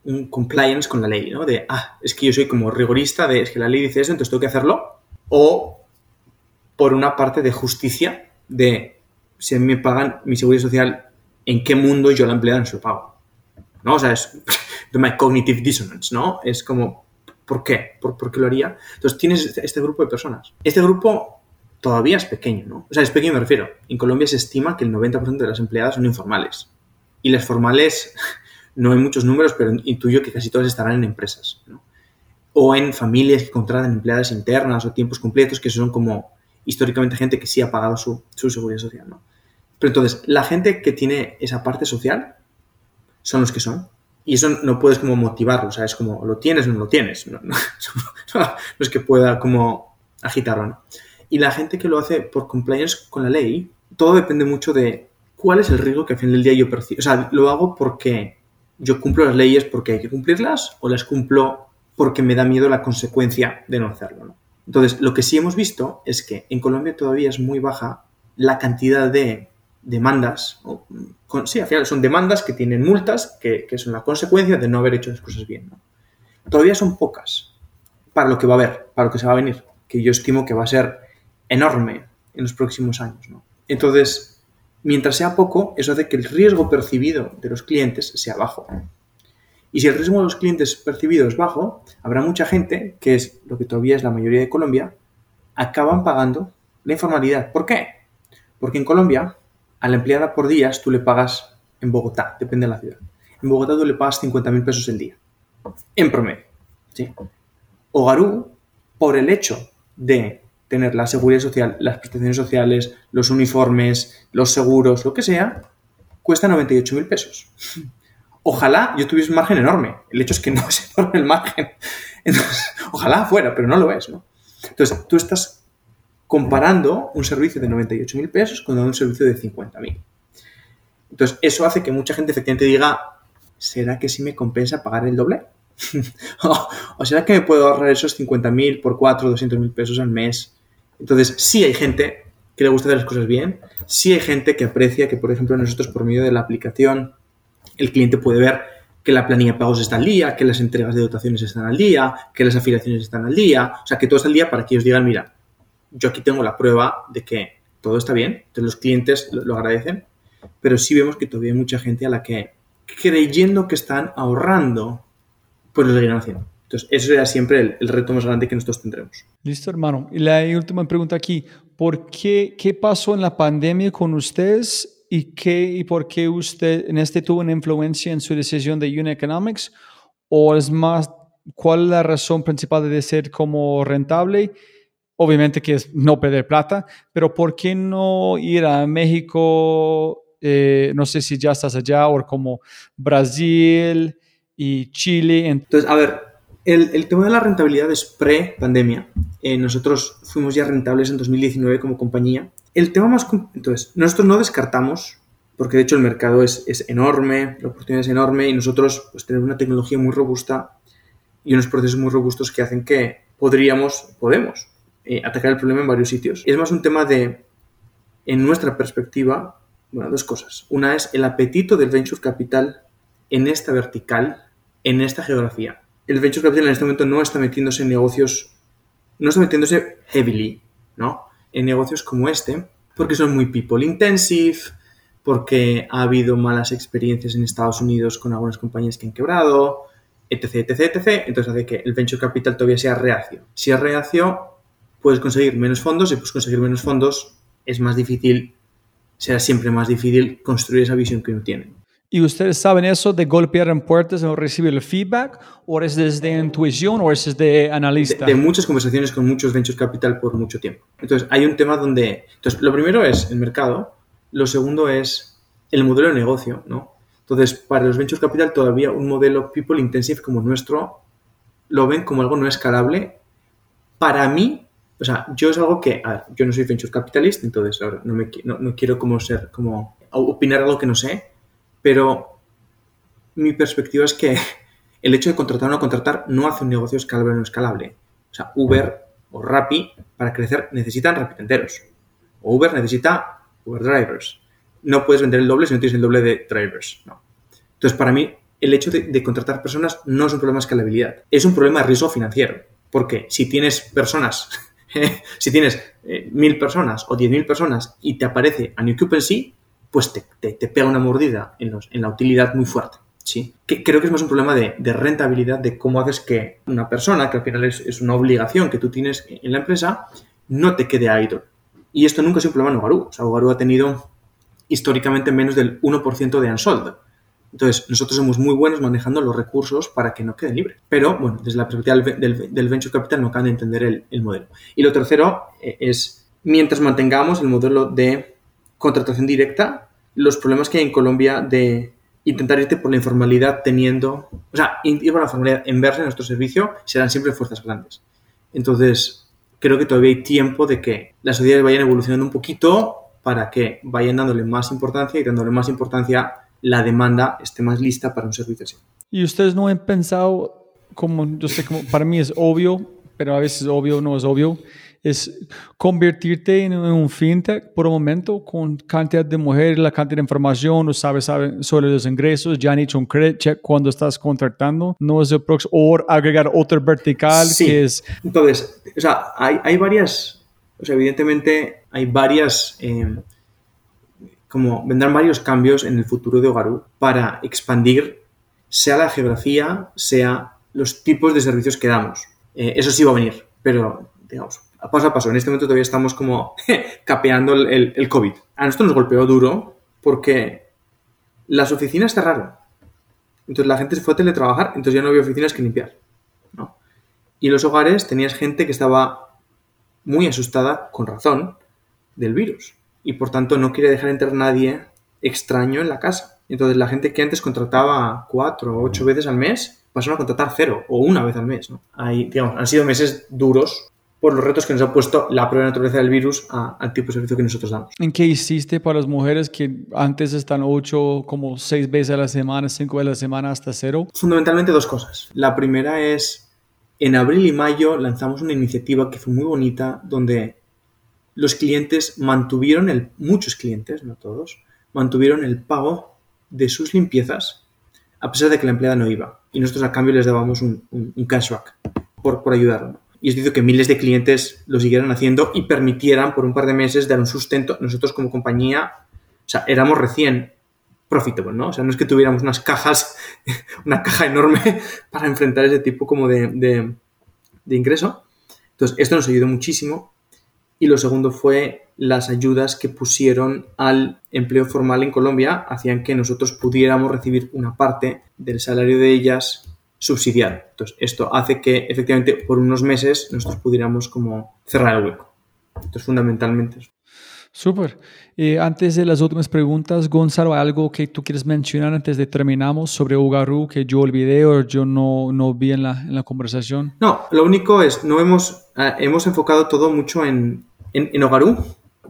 un compliance con la ley, ¿no? De, ah, es que yo soy como rigorista, de, es que la ley dice eso, entonces tengo que hacerlo. O por una parte de justicia, de, si me pagan mi seguridad social, ¿en qué mundo yo la empleado en su pago? ¿No? O sea, es my cognitive dissonance, ¿no? Es como, ¿por qué? ¿Por, por qué lo haría? Entonces tienes este, este grupo de personas. Este grupo todavía es pequeño, ¿no? O sea, es pequeño me refiero. En Colombia se estima que el 90% de las empleadas son informales. Y las formales, no hay muchos números, pero intuyo que casi todas estarán en empresas, ¿no? O en familias que contratan empleadas internas o tiempos completos, que son como históricamente gente que sí ha pagado su, su seguridad social, ¿no? Pero entonces, la gente que tiene esa parte social son los que son. Y eso no puedes como motivarlo, o sea, es como lo tienes o no lo tienes. No, no, que pueda como agitarlo, ¿no? Y la gente que lo hace por compliance con la ley, todo depende mucho de cuál es el riesgo que al final del día yo percibo. O sea, lo hago porque yo cumplo las leyes porque hay que cumplirlas o las cumplo porque me da miedo la consecuencia de no hacerlo. Entonces, lo que sí hemos visto es que en Colombia todavía es muy baja la cantidad de demandas, o, sí, al final son demandas que tienen multas, que, que, son la consecuencia de no haber hecho las cosas bien. Todavía son pocas para lo que va a haber, para lo que se va a venir, que yo estimo que va a ser enorme en los próximos años. Entonces, mientras sea poco, eso hace que el riesgo percibido de los clientes sea bajo. Y si el riesgo de los clientes percibido es bajo, habrá mucha gente, que es lo que todavía es la mayoría de Colombia, acaban pagando la informalidad. ¿Por qué? Porque en Colombia a la empleada por días tú le pagas en Bogotá, depende de la ciudad. En Bogotá tú le pagas 50 mil pesos el día, en promedio. ¿sí? Ogarú, por el hecho de tener la seguridad social, las prestaciones sociales, los uniformes, los seguros, lo que sea, cuesta 98 mil pesos. Ojalá yo tuviese un margen enorme. El hecho es que no es enorme el margen. Entonces, ojalá fuera, pero no lo es. ¿no? Entonces, tú estás comparando un servicio de 98 mil pesos con un servicio de 50 mil. Entonces, eso hace que mucha gente efectivamente diga, ¿será que sí me compensa pagar el doble? o, ¿O será que me puedo ahorrar esos 50 mil por 4, 200 mil pesos al mes? Entonces, sí hay gente que le gusta hacer las cosas bien, sí hay gente que aprecia que, por ejemplo, nosotros por medio de la aplicación, el cliente puede ver que la planilla de pagos está al día, que las entregas de dotaciones están al día, que las afiliaciones están al día, o sea, que todo está al día para que ellos digan, mira, yo aquí tengo la prueba de que todo está bien, entonces los clientes lo, agradecen, pero sí vemos que todavía hay mucha gente a la que, creyendo que están ahorrando, pues lo seguirán haciendo. Entonces, eso será siempre el, el, reto más grande que nosotros tendremos. Listo, hermano. Y la última pregunta aquí, ¿por qué, qué pasó en la pandemia con ustedes y, qué, y por qué usted en este tuvo una influencia en su decisión de Unit Economics? ¿O es más, cuál es la razón principal de ser como rentable? obviamente que es no perder plata, pero ¿por qué no ir a México? Eh, no sé si ya estás allá, o como Brasil y Chile. Entonces, a ver, el, el tema de la rentabilidad es pre-pandemia. Eh, nosotros fuimos ya rentables en 2019 como compañía. El tema más... Entonces, nosotros no descartamos, porque de hecho el mercado es, es enorme, la oportunidad es enorme y nosotros pues tener una tecnología muy robusta y unos procesos muy robustos que hacen que podríamos, podemos eh, atacar el problema en varios sitios. Es más un tema de, en nuestra perspectiva, bueno, dos cosas. Una es el apetito del venture capital en esta vertical, en esta geografía. El venture capital en este momento no está metiéndose en negocios, no está metiéndose heavily, ¿no? En negocios como este, porque son muy people intensive, porque ha habido malas experiencias en Estados Unidos con algunas compañías que han quebrado, etc, etc, etc. Entonces hace que el venture capital todavía sea reacio. Si es reacio, puedes conseguir menos fondos y pues conseguir menos fondos es más difícil, será siempre más difícil construir esa visión que uno tiene. ¿Y ustedes saben eso de golpear en puertas o recibir el feedback? ¿O es desde intuición o es desde analista? De, de, muchas conversaciones con muchos venture capital por mucho tiempo. Entonces, hay un tema donde... Entonces, lo primero es el mercado. Lo segundo es el modelo de negocio, ¿no? Entonces, para los venture capital todavía un modelo people intensive como nuestro lo ven como algo no escalable. Para mí, o sea, yo es algo que... A ver, yo no soy venture capitalist, entonces no, me, no, no quiero como ser... como opinar algo que no sé pero mi perspectiva es que el hecho de contratar o no contratar no hace un negocio escalable o no escalable. O sea, Uber o Rappi, para crecer, necesitan rapidenteros. O Uber necesita Uber drivers. No puedes vender el doble si no tienes el doble de drivers. Entonces, para mí, el hecho de, de, contratar personas no es un problema de escalabilidad. Es un problema de riesgo financiero. Porque si tienes personas, si tienes eh, mil personas o diez mil personas y te aparece a New Occupancy, pues te, te, te pega una mordida en, los, en, la utilidad muy fuerte. ¿sí? Creo que es más un problema de, rentabilidad, de cómo haces que una persona, que al final es, una obligación que tú tienes en la empresa, no te quede idle. Y esto nunca es un problema en Ogaru. O sea, Ogaru ha tenido históricamente menos del 1% de unsold. Entonces, nosotros somos muy buenos manejando los recursos para que no queden libres. Pero, bueno, desde la perspectiva del, del, del venture capital no acaban de entender el, el modelo. Y lo tercero eh, es, mientras mantengamos el modelo de contratación directa, los problemas que hay en Colombia de intentar irte por la informalidad teniendo, o sea, ir por la formalidad en verse en nuestro servicio serán siempre fuerzas grandes. Entonces, creo que todavía hay tiempo de que las sociedades vayan evolucionando un poquito para que vayan dándole más importancia y dándole más importancia la demanda esté más lista para un servicio así. ¿Y ustedes no han pensado, como yo sé, como para mí es obvio, pero a veces obvio no es obvio, es convertirte en un fintech por un momento con cantidad de mujeres, la cantidad de información, no sabes, sobre los ingresos, ya han hecho un credit check cuando estás contratando, no es el próximo, o agregar otro vertical sí. que es... Entonces, o sea, hay, hay varias, o sea, evidentemente hay varias... Eh, como vendrán varios cambios en el futuro de Ogaru para expandir sea la geografía, sea los tipos de servicios que damos. Eh, eso sí va a venir, pero digamos, paso a paso. En este momento todavía estamos como capeando el, el, COVID. A nosotros nos golpeó duro porque las oficinas cerraron. Entonces la gente se fue a teletrabajar, entonces ya no había oficinas que limpiar. ¿no? Y los hogares tenías gente que estaba muy asustada, con razón, del virus. Y por tanto no quiere dejar entrar nadie extraño en la casa. Entonces la gente que antes contrataba cuatro o ocho veces al mes pasaron a contratar cero o una vez al mes. ¿no? Digamos, han sido meses duros por los retos que nos ha puesto la propia naturaleza del virus a, al tipo de servicio que nosotros damos. ¿En qué hiciste para las mujeres que antes están ocho, como seis veces a la semana, cinco veces a la semana hasta cero? Fundamentalmente dos cosas. La primera es, en abril y mayo lanzamos una iniciativa que fue muy bonita, donde los clientes mantuvieron, el, muchos clientes, no todos, mantuvieron el pago de sus limpiezas a pesar de que la empleada no iba. Y nosotros a cambio les dábamos un, un, un cashback por, por ayudarlo y es dicho que miles de clientes lo siguieran haciendo y permitieran por un par de meses dar un sustento. Nosotros como compañía, o sea, éramos recién profitable, ¿no? O sea, no es que tuviéramos unas cajas, una caja enorme para enfrentar ese tipo como de, de, de ingreso. Entonces, esto nos ayudó muchísimo. Y lo segundo fue las ayudas que pusieron al empleo formal en Colombia, hacían que nosotros pudiéramos recibir una parte del salario de ellas subsidiado. Entonces, esto hace que efectivamente por unos meses nosotros pudiéramos como cerrar el hueco. Entonces, fundamentalmente eso. Súper. Eh, antes de las últimas preguntas, Gonzalo, ¿algo que tú quieres mencionar antes de terminamos sobre Ugaru que yo olvidé o yo no, no vi en la, en la conversación? No, lo único es, no hemos, eh, hemos enfocado todo mucho en, en, en Ugaru,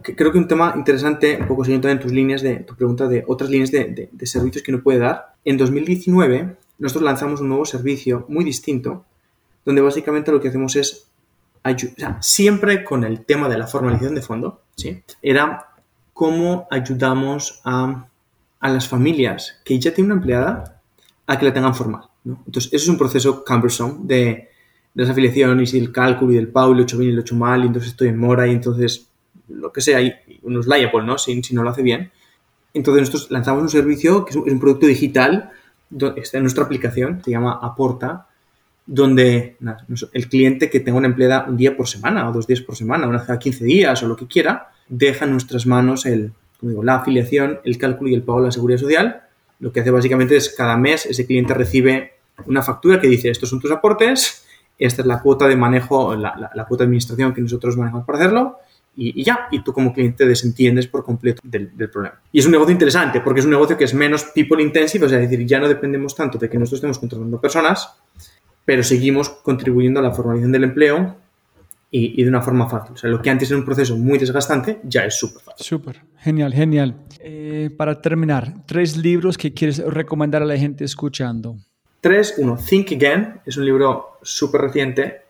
que creo que un tema interesante, un poco siguiendo en tus líneas de tu pregunta de otras líneas de, de, de servicios que no puede dar. En 2019 nosotros lanzamos un nuevo servicio muy distinto, donde básicamente lo que hacemos es, o sea, siempre con el tema de la formalización de fondo, ¿sí? era cómo ayudamos a, a las familias que ya tienen una empleada a que la tengan formal. ¿no? Entonces, eso es un proceso cumbersome de, de las afiliaciones y el cálculo y del PAU, lo he hecho bien y lo he hecho mal, y entonces estoy en mora y entonces lo que sea, y unos liable, ¿no? Si, si no lo hace bien. Entonces nosotros lanzamos un servicio que es un producto digital está en nuestra aplicación, se llama Aporta, donde el cliente que tenga una empleada un día por semana o dos días por semana, una vez cada 15 días o lo que quiera, deja en nuestras manos el, digo, la afiliación, el cálculo y el pago de la seguridad social. Lo que hace básicamente es cada mes ese cliente recibe una factura que dice estos son tus aportes, esta es la cuota de manejo, la, la, cuota de administración que nosotros manejamos para hacerlo y, ya, y tú como cliente desentiendes por completo del, del, problema. Y es un negocio interesante porque es un negocio que es menos people intensive, o sea, es decir, ya no dependemos tanto de que nosotros estemos contratando personas, pero seguimos contribuyendo a la formalización del empleo y, de una forma fácil. O sea, lo que antes era un proceso muy desgastante ya es súper fácil. Súper, genial, genial. Eh, para terminar, tres libros que quieres recomendar a la gente escuchando. Tres, uno, Think Again, es un libro súper reciente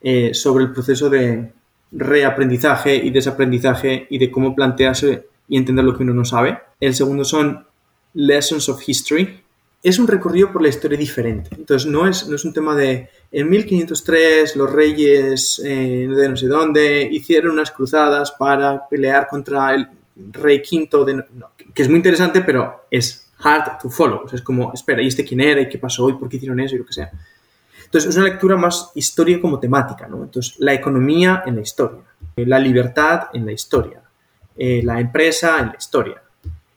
eh, sobre el proceso de reaprendizaje y desaprendizaje y de cómo plantearse y entender lo que uno no sabe. El segundo son Lessons of History, es un recorrido por la historia diferente. Entonces, no es, no es un tema de en 1503 los reyes eh, de no sé dónde hicieron unas cruzadas para pelear contra el rey quinto, de, que es muy interesante, pero es hard to follow. es como, espera, ¿y este quién era? ¿Y qué pasó? ¿Y por qué hicieron eso? Y lo que sea. Entonces, es una lectura más historia como temática, ¿no? Entonces, la economía en la historia, la libertad en la historia, eh, la empresa en la historia.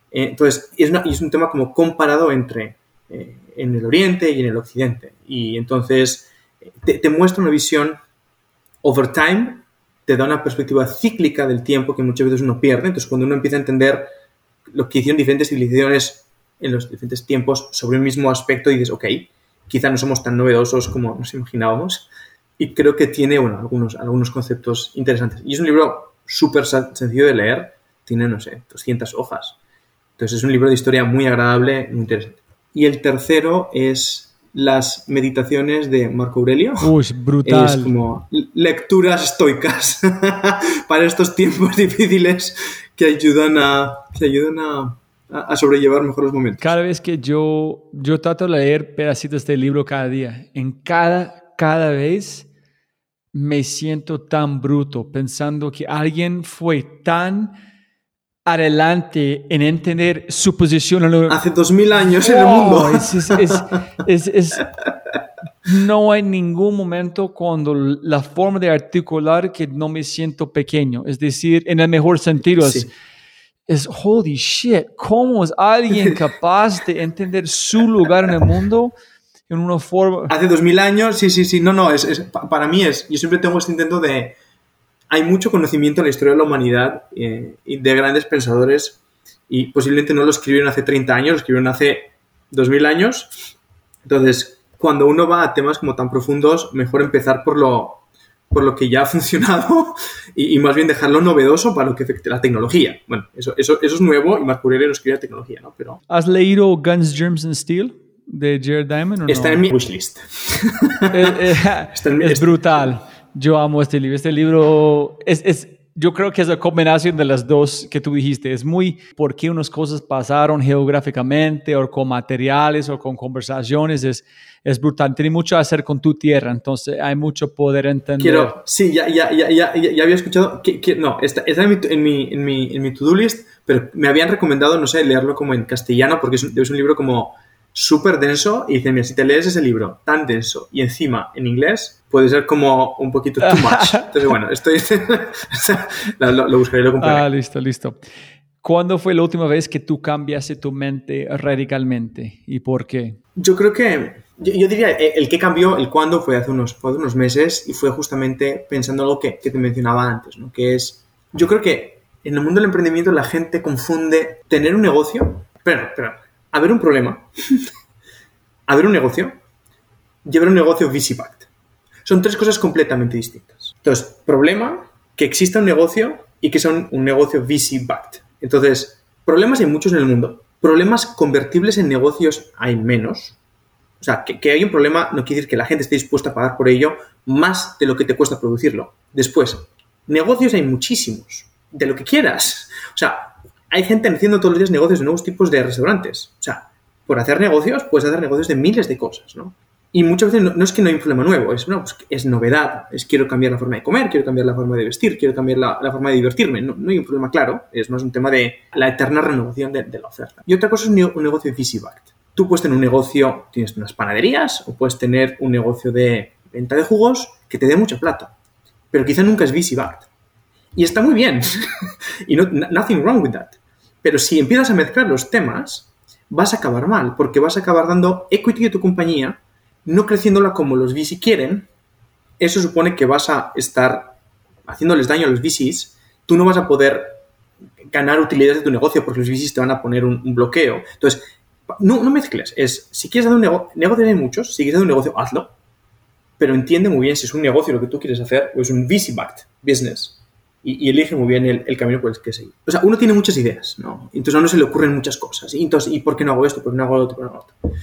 Eh, entonces, es, es un tema como comparado entre eh, en el oriente y en el occidente. Y entonces te, muestra una visión over time, te da una perspectiva cíclica del tiempo que muchas veces uno pierde. Entonces, cuando uno empieza a entender lo que hicieron diferentes civilizaciones en los diferentes tiempos sobre un mismo aspecto, dices, ok, quizá no somos tan novedosos como nos imaginábamos. Y creo que tiene bueno, algunos, algunos conceptos interesantes. Y es un libro súper sencillo de leer, tiene, no sé, 200 hojas. Entonces es un libro de historia muy agradable, muy interesante. Y el tercero es las meditaciones de Marco Aurelio. Uy, brutal. Es como lecturas estoicas para estos tiempos difíciles que ayudan a, que ayudan a, a, sobrellevar mejor los momentos. Cada vez que yo, yo trato de leer pedacitos de libro cada día, en cada, cada vez me siento tan bruto pensando que alguien fue tan adelante en entender su posición. Hace dos mil años en el mundo. no hay ningún momento cuando la forma de articular que no me siento pequeño. Es decir, en el mejor sentido, es, es holy shit. ¿Cómo es alguien capaz de entender su lugar en el mundo? En una forma. Hace dos mil años, sí, sí, sí. No, no, es, para mí es. Yo siempre tengo este intento de hay mucho conocimiento en la historia de la humanidad eh, de grandes pensadores y posiblemente no lo escribieron hace 30 años, lo escribieron hace 2000 años. Entonces, cuando uno va a temas como tan profundos, mejor empezar por lo, por lo que ya ha funcionado y, más bien dejarlo novedoso para lo que afecte la tecnología. Bueno, eso, eso, eso es nuevo y Marco Aurelio no escribía tecnología, ¿no? Pero... ¿Has leído Guns, Germs and Steel de Jared Diamond? Está en mi wishlist. Eh, eh, es brutal. Yo amo este libro. Este libro es, es, yo creo que es la combinación de las dos que tú dijiste. Es muy por qué unas cosas pasaron geográficamente o con materiales o con conversaciones. Es, es brutal. Tiene mucho que hacer con tu tierra, entonces hay mucho poder entender. Quiero, sí, ya, ya, ya, ya, ya había escuchado, que, no, está, está, en mi, en mi, en mi, en mi to-do list, pero me habían recomendado, no sé, leerlo como en castellano, porque es es un libro como súper denso y dice, mira, si te lees ese libro tan denso y encima en inglés, puede ser como un poquito too much. Entonces, bueno, estoy... lo, lo, buscaré y lo compraré. Ah, listo, listo. ¿Cuándo fue la última vez que tú cambiaste tu mente radicalmente y por qué? Yo creo que, yo, diría, eh, el que cambió, el cuándo fue hace unos, fue hace unos meses y fue justamente pensando algo que, que te mencionaba antes, ¿no? Que es, yo creo que en el mundo del emprendimiento la gente confunde tener un negocio, pero, pero haber un problema, haber un negocio y haber un negocio VC-backed. Son tres cosas completamente distintas. Entonces, problema, que exista un negocio y que sea un, negocio VC-backed. Entonces, problemas hay muchos en el mundo. Problemas convertibles en negocios hay menos. O sea, que, que hay un problema no quiere decir que la gente esté dispuesta a pagar por ello más de lo que te cuesta producirlo. Después, negocios hay muchísimos, de lo que quieras. O sea, hay gente haciendo todos los días negocios de nuevos tipos de restaurantes. O sea, por hacer negocios, puedes hacer negocios de miles de cosas, ¿no? Y muchas veces no, es que no hay un problema nuevo, es, no, pues es novedad, es quiero cambiar la forma de comer, quiero cambiar la forma de vestir, quiero cambiar la, forma de divertirme. No, hay un problema claro, es más un tema de la eterna renovación de, la oferta. Y otra cosa es un, negocio de backed Tú puedes tener un negocio, tienes unas panaderías, o puedes tener un negocio de venta de jugos que te dé mucha plata, pero quizá nunca es backed. Y está muy bien. y no, nothing wrong with that. Pero si empiezas a mezclar los temas, vas a acabar mal, porque vas a acabar dando equity de tu compañía, no creciéndola como los VC quieren. Eso supone que vas a estar haciéndoles daño a los VCs, tú no vas a poder ganar utilidades de tu negocio porque los VCs te van a poner un, bloqueo. Entonces, no, mezcles. Es, si quieres hacer un negocio, negocios hay muchos, si quieres hacer un negocio, hazlo. Pero entiende muy bien si es un negocio lo que tú quieres hacer o es un VC-backed business. Y, elige muy bien el, el, camino por el que seguir. O sea, uno tiene muchas ideas, ¿no? Entonces a uno se le ocurren muchas cosas. Y entonces, ¿y por qué no hago esto? ¿Por qué no hago lo otro? ¿Por qué no hago lo otro?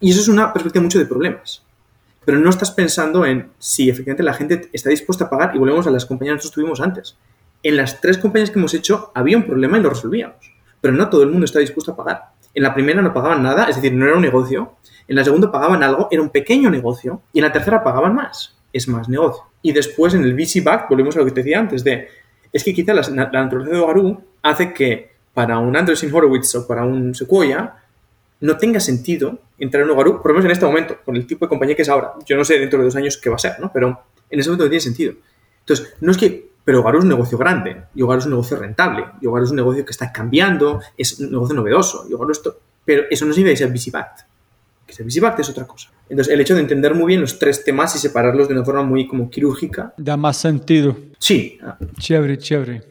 Y eso es una perspectiva mucho de problemas. Pero no estás pensando en si efectivamente la gente está dispuesta a pagar. Y volvemos a las compañías que tuvimos antes. En las tres compañías que hemos hecho había un problema y lo resolvíamos. Pero no todo el mundo está dispuesto a pagar. En la primera no pagaban nada, es decir, no era un negocio. En la segunda pagaban algo, era un pequeño negocio. Y en la tercera pagaban más, es más negocio. Y después en el VC Back, volvemos a lo que te decía antes, de es que quizá la, naturaleza de Ogaru hace que para un Andreessen Horowitz o para un Sequoia no tenga sentido entrar en Ogaru, por lo menos en este momento, con el tipo de compañía que es ahora. Yo no sé dentro de dos años qué va a ser, ¿no? Pero en ese momento no tiene sentido. Entonces, no es que pero Ogaru es un negocio grande, y Ogaru es un negocio rentable, y Ogaru es un negocio que está cambiando, es un negocio novedoso, y Ogaru esto, pero eso no significa que sea VC-backed. Que sea VC-backed es otra cosa. Entonces, el hecho de entender muy bien los tres temas y separarlos de una forma muy como quirúrgica. Da más sentido. Sí. Chévere, chévere.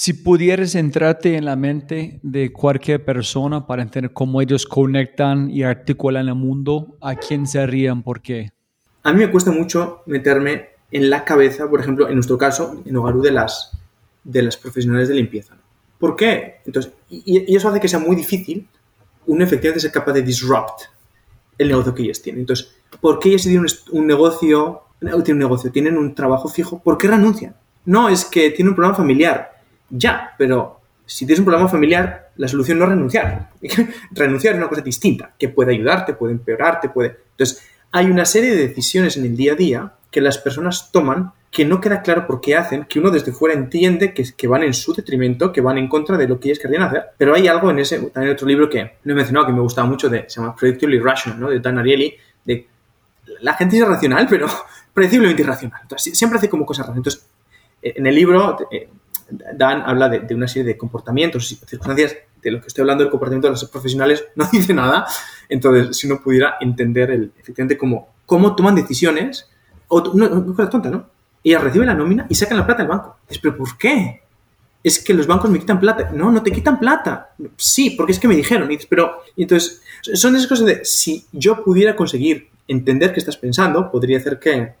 Si pudieras entrarte en la mente de cualquier persona para entender cómo ellos conectan y articulan el mundo, ¿a quién serían? ¿Por qué? A mí me cuesta mucho meterme en la cabeza, por ejemplo, en nuestro caso, en Ogaru de las, de las profesionales de limpieza. ¿Por qué? Entonces, y, eso hace que sea muy difícil un efectivamente ser capaz de disrupt el negocio que ellos tienen. Entonces, ¿por qué ellos tienen un, un negocio, tienen un negocio, tienen un trabajo fijo? ¿Por qué renuncian? No, es que tienen un problema familiar. Ya, pero si tienes un problema familiar, la solución no es renunciar. renunciar es una cosa distinta, que puede ayudarte, puede empeorarte, puede... Entonces, hay una serie de decisiones en el día a día que las personas toman que no queda claro por qué hacen, que uno desde fuera entiende que, van en su detrimento, que van en contra de lo que ellos querían hacer. Pero hay algo en ese, también otro libro que no he mencionado, que me gustaba mucho, de, se llama Predictably Irrational, ¿no? de Dan Ariely, de la gente es irracional, pero prediciblemente irracional. Entonces, siempre hace como cosas raras. Entonces, en el libro, eh, Dan habla de, una serie de comportamientos y circunstancias de lo que estoy hablando del comportamiento de los profesionales, no dice nada. Entonces, si uno pudiera entender el, efectivamente cómo, cómo toman decisiones, o no, no, cosa tonta, ¿no? Ellas reciben la nómina y sacan la plata del banco. Es, ¿pero por qué? Es que los bancos me quitan plata. No, no te quitan plata. Sí, porque es que me dijeron. Y pero, entonces, son esas cosas de, si yo pudiera conseguir entender qué estás pensando, podría hacer que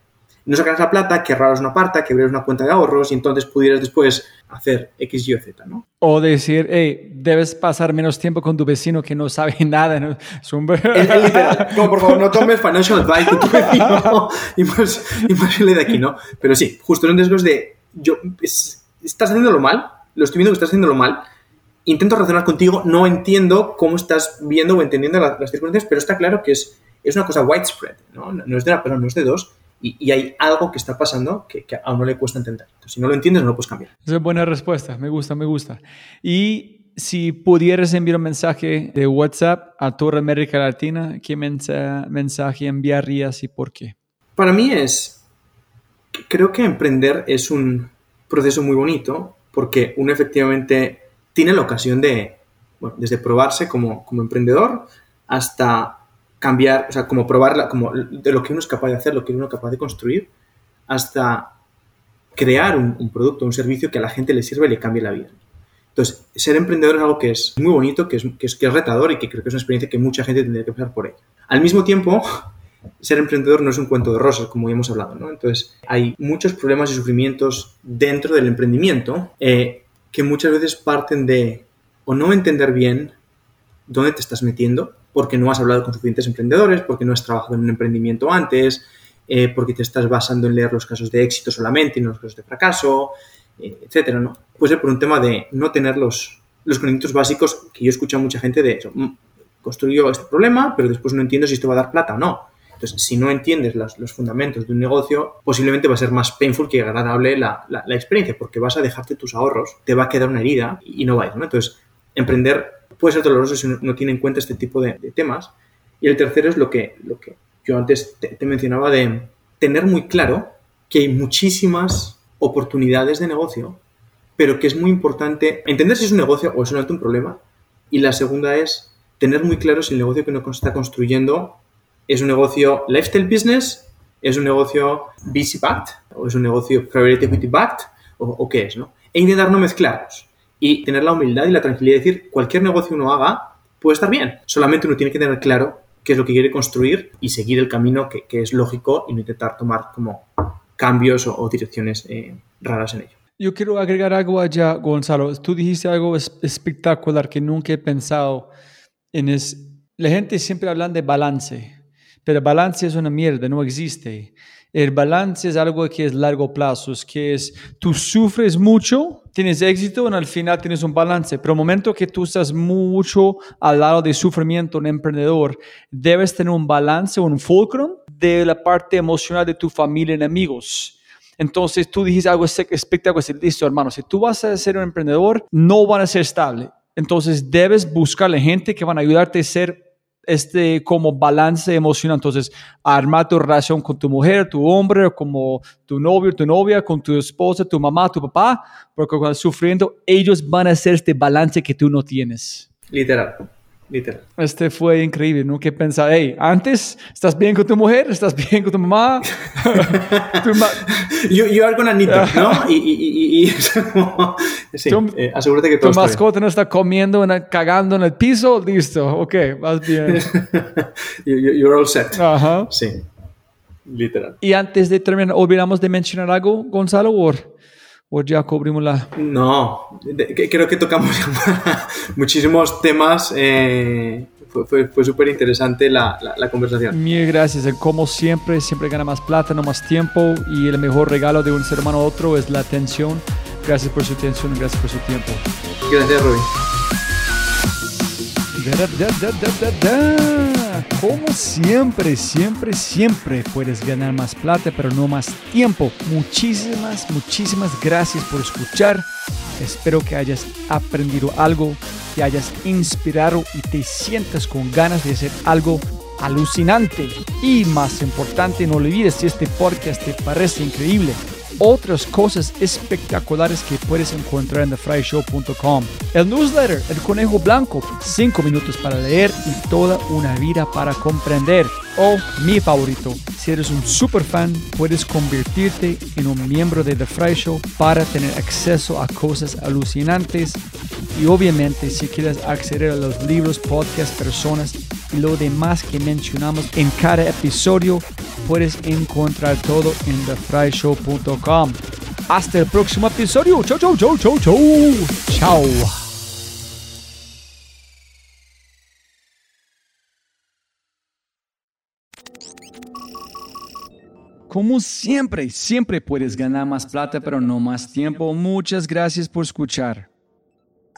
no sacaras la plata, que ahorraras una parte, que abrieras una cuenta de ahorros y entonces pudieras después hacer X, Y o Z, ¿no? O decir, hey, debes pasar menos tiempo con tu vecino que no sabe nada. ¿no? Es un... es, es literal. Por favor, no tomes financial advice de tu vecino y más, y más de aquí, ¿no? Pero sí, justo en riesgos de, yo, es, estás haciéndolo mal, lo estoy viendo que estás haciéndolo mal, intento razonar contigo, no entiendo cómo estás viendo o entendiendo las, las circunstancias, pero está claro que es, es una cosa widespread, ¿no? No es de una persona, no es de dos, y, y, hay algo que está pasando que, que, a uno le cuesta entender. Entonces, si no lo entiendes, no lo puedes cambiar. Esa es buena respuesta, me gusta, me gusta. Y si pudieras enviar un mensaje de WhatsApp a toda América Latina, ¿qué mensa mensaje enviarías y por qué? Para mí es, creo que emprender es un proceso muy bonito porque uno efectivamente tiene la ocasión de, bueno, desde probarse como, como emprendedor hasta cambiar, o sea, como probarla, como de lo que uno es capaz de hacer, lo que uno es capaz de construir, hasta crear un, producto, un servicio que a la gente le sirva y le cambie la vida. Entonces, ser emprendedor es algo que es muy bonito, que es, que es, que es retador y que creo que es una experiencia que mucha gente tendría que pasar por ella. Al mismo tiempo, ser emprendedor no es un cuento de rosas, como ya hemos hablado, ¿no? Entonces, hay muchos problemas y sufrimientos dentro del emprendimiento eh, que muchas veces parten de o no entender bien dónde te estás metiendo, porque no has hablado con suficientes emprendedores, porque no has trabajado en un emprendimiento antes, eh, porque te estás basando en leer los casos de éxito solamente y no los casos de fracaso, eh, etcétera. Puede ser por un tema de no tener los, los conocimientos básicos que yo escucho a mucha gente de eso. Mm, construyo este problema, pero después no entiendo si esto va a dar plata o no. Entonces, si no entiendes las, los fundamentos de un negocio, posiblemente va a ser más painful que agradable la, la, experiencia, porque vas a dejarte tus ahorros, te va a quedar una herida y no va ¿no? Entonces, emprender puede ser doloroso si no tiene en cuenta este tipo de, temas. Y el tercero es lo que, lo que yo antes te, mencionaba de tener muy claro que hay muchísimas oportunidades de negocio, pero que es muy importante entender si es un negocio o es un problema. Y la segunda es tener muy claro si el negocio que uno está construyendo es un negocio lifestyle business, es un negocio VC backed o es un negocio private equity backed o, qué es, ¿no? E intentar no mezclarlos y tener la humildad y la tranquilidad de decir cualquier negocio uno haga puede estar bien, solamente uno tiene que tener claro qué es lo que quiere construir y seguir el camino que, es lógico y no intentar tomar como cambios o, direcciones eh, raras en ello. Yo quiero agregar algo allá, Gonzalo. Tú dijiste algo espectacular que nunca he pensado en es. La gente siempre habla de balance, pero balance es una mierda, no existe. El balance es algo que es largo plazo, es que es, tú sufres mucho, tienes éxito y al final tienes un balance, pero el momento que tú estás mucho al lado de sufrimiento, un emprendedor, debes tener un balance, un fulcrum de la parte emocional de tu familia y amigos entonces tú dijiste algo espectacular, listo hermano, si tú vas a ser un emprendedor, no van a ser estable. Entonces debes buscarle gente que van a ayudarte a ser este como balance emocional. Entonces, armar tu relación con tu mujer, tu hombre, como tu novio, tu novia, con tu esposa, tu mamá, tu papá, porque cuando sufriendo, ellos van a hacer este balance que tú no tienes. Literal. Literal. Este fue increíble, ¿no? Que pensar, hey, antes, ¿estás bien con tu mujer? ¿Estás bien con tu mamá? tu you, you, are gonna need ¿no? Y, y, y, y sí, eh, asegúrate que todo Tu mascota no está comiendo, cagando en el piso, listo, ok, vas bien. you, you're all set. Ajá. Sí, literal. Y antes de terminar, ¿olvidamos de mencionar algo, Gonzalo? ¿O, o ya cubrimos la...? No, creo que tocamos muchísimos temas. Eh, fue, fue, súper interesante la, la, conversación. Mil gracias. Como siempre, siempre gana más plata, no más tiempo. Y el mejor regalo de un ser humano a otro es la atención. Gracias por su atención, gracias por su tiempo. Gracias, Rubén. Como siempre, siempre, siempre puedes ganar más plata, pero no más tiempo. Muchísimas, muchísimas gracias por escuchar. Espero que hayas aprendido algo, que hayas inspirado y te sientas con ganas de hacer algo alucinante. Y más importante, no olvides si este podcast te parece increíble otras cosas espectaculares que puedes encontrar en thefryshow.com. El newsletter, El Conejo Blanco, 5 minutos para leer y toda una vida para comprender. O mi favorito, si eres un super fan, puedes convertirte en un miembro de The Fry Show para tener acceso a cosas alucinantes. Y obviamente, si quieres acceder a los libros, podcasts, personas y lo demás que mencionamos en cada episodio, puedes encontrar todo en thefryshow.com. Hasta el próximo episodio. Chau, chau, chau, chau, chau. Chao. Como siempre, siempre puedes ganar más plata, pero no más tiempo. Muchas gracias por escuchar.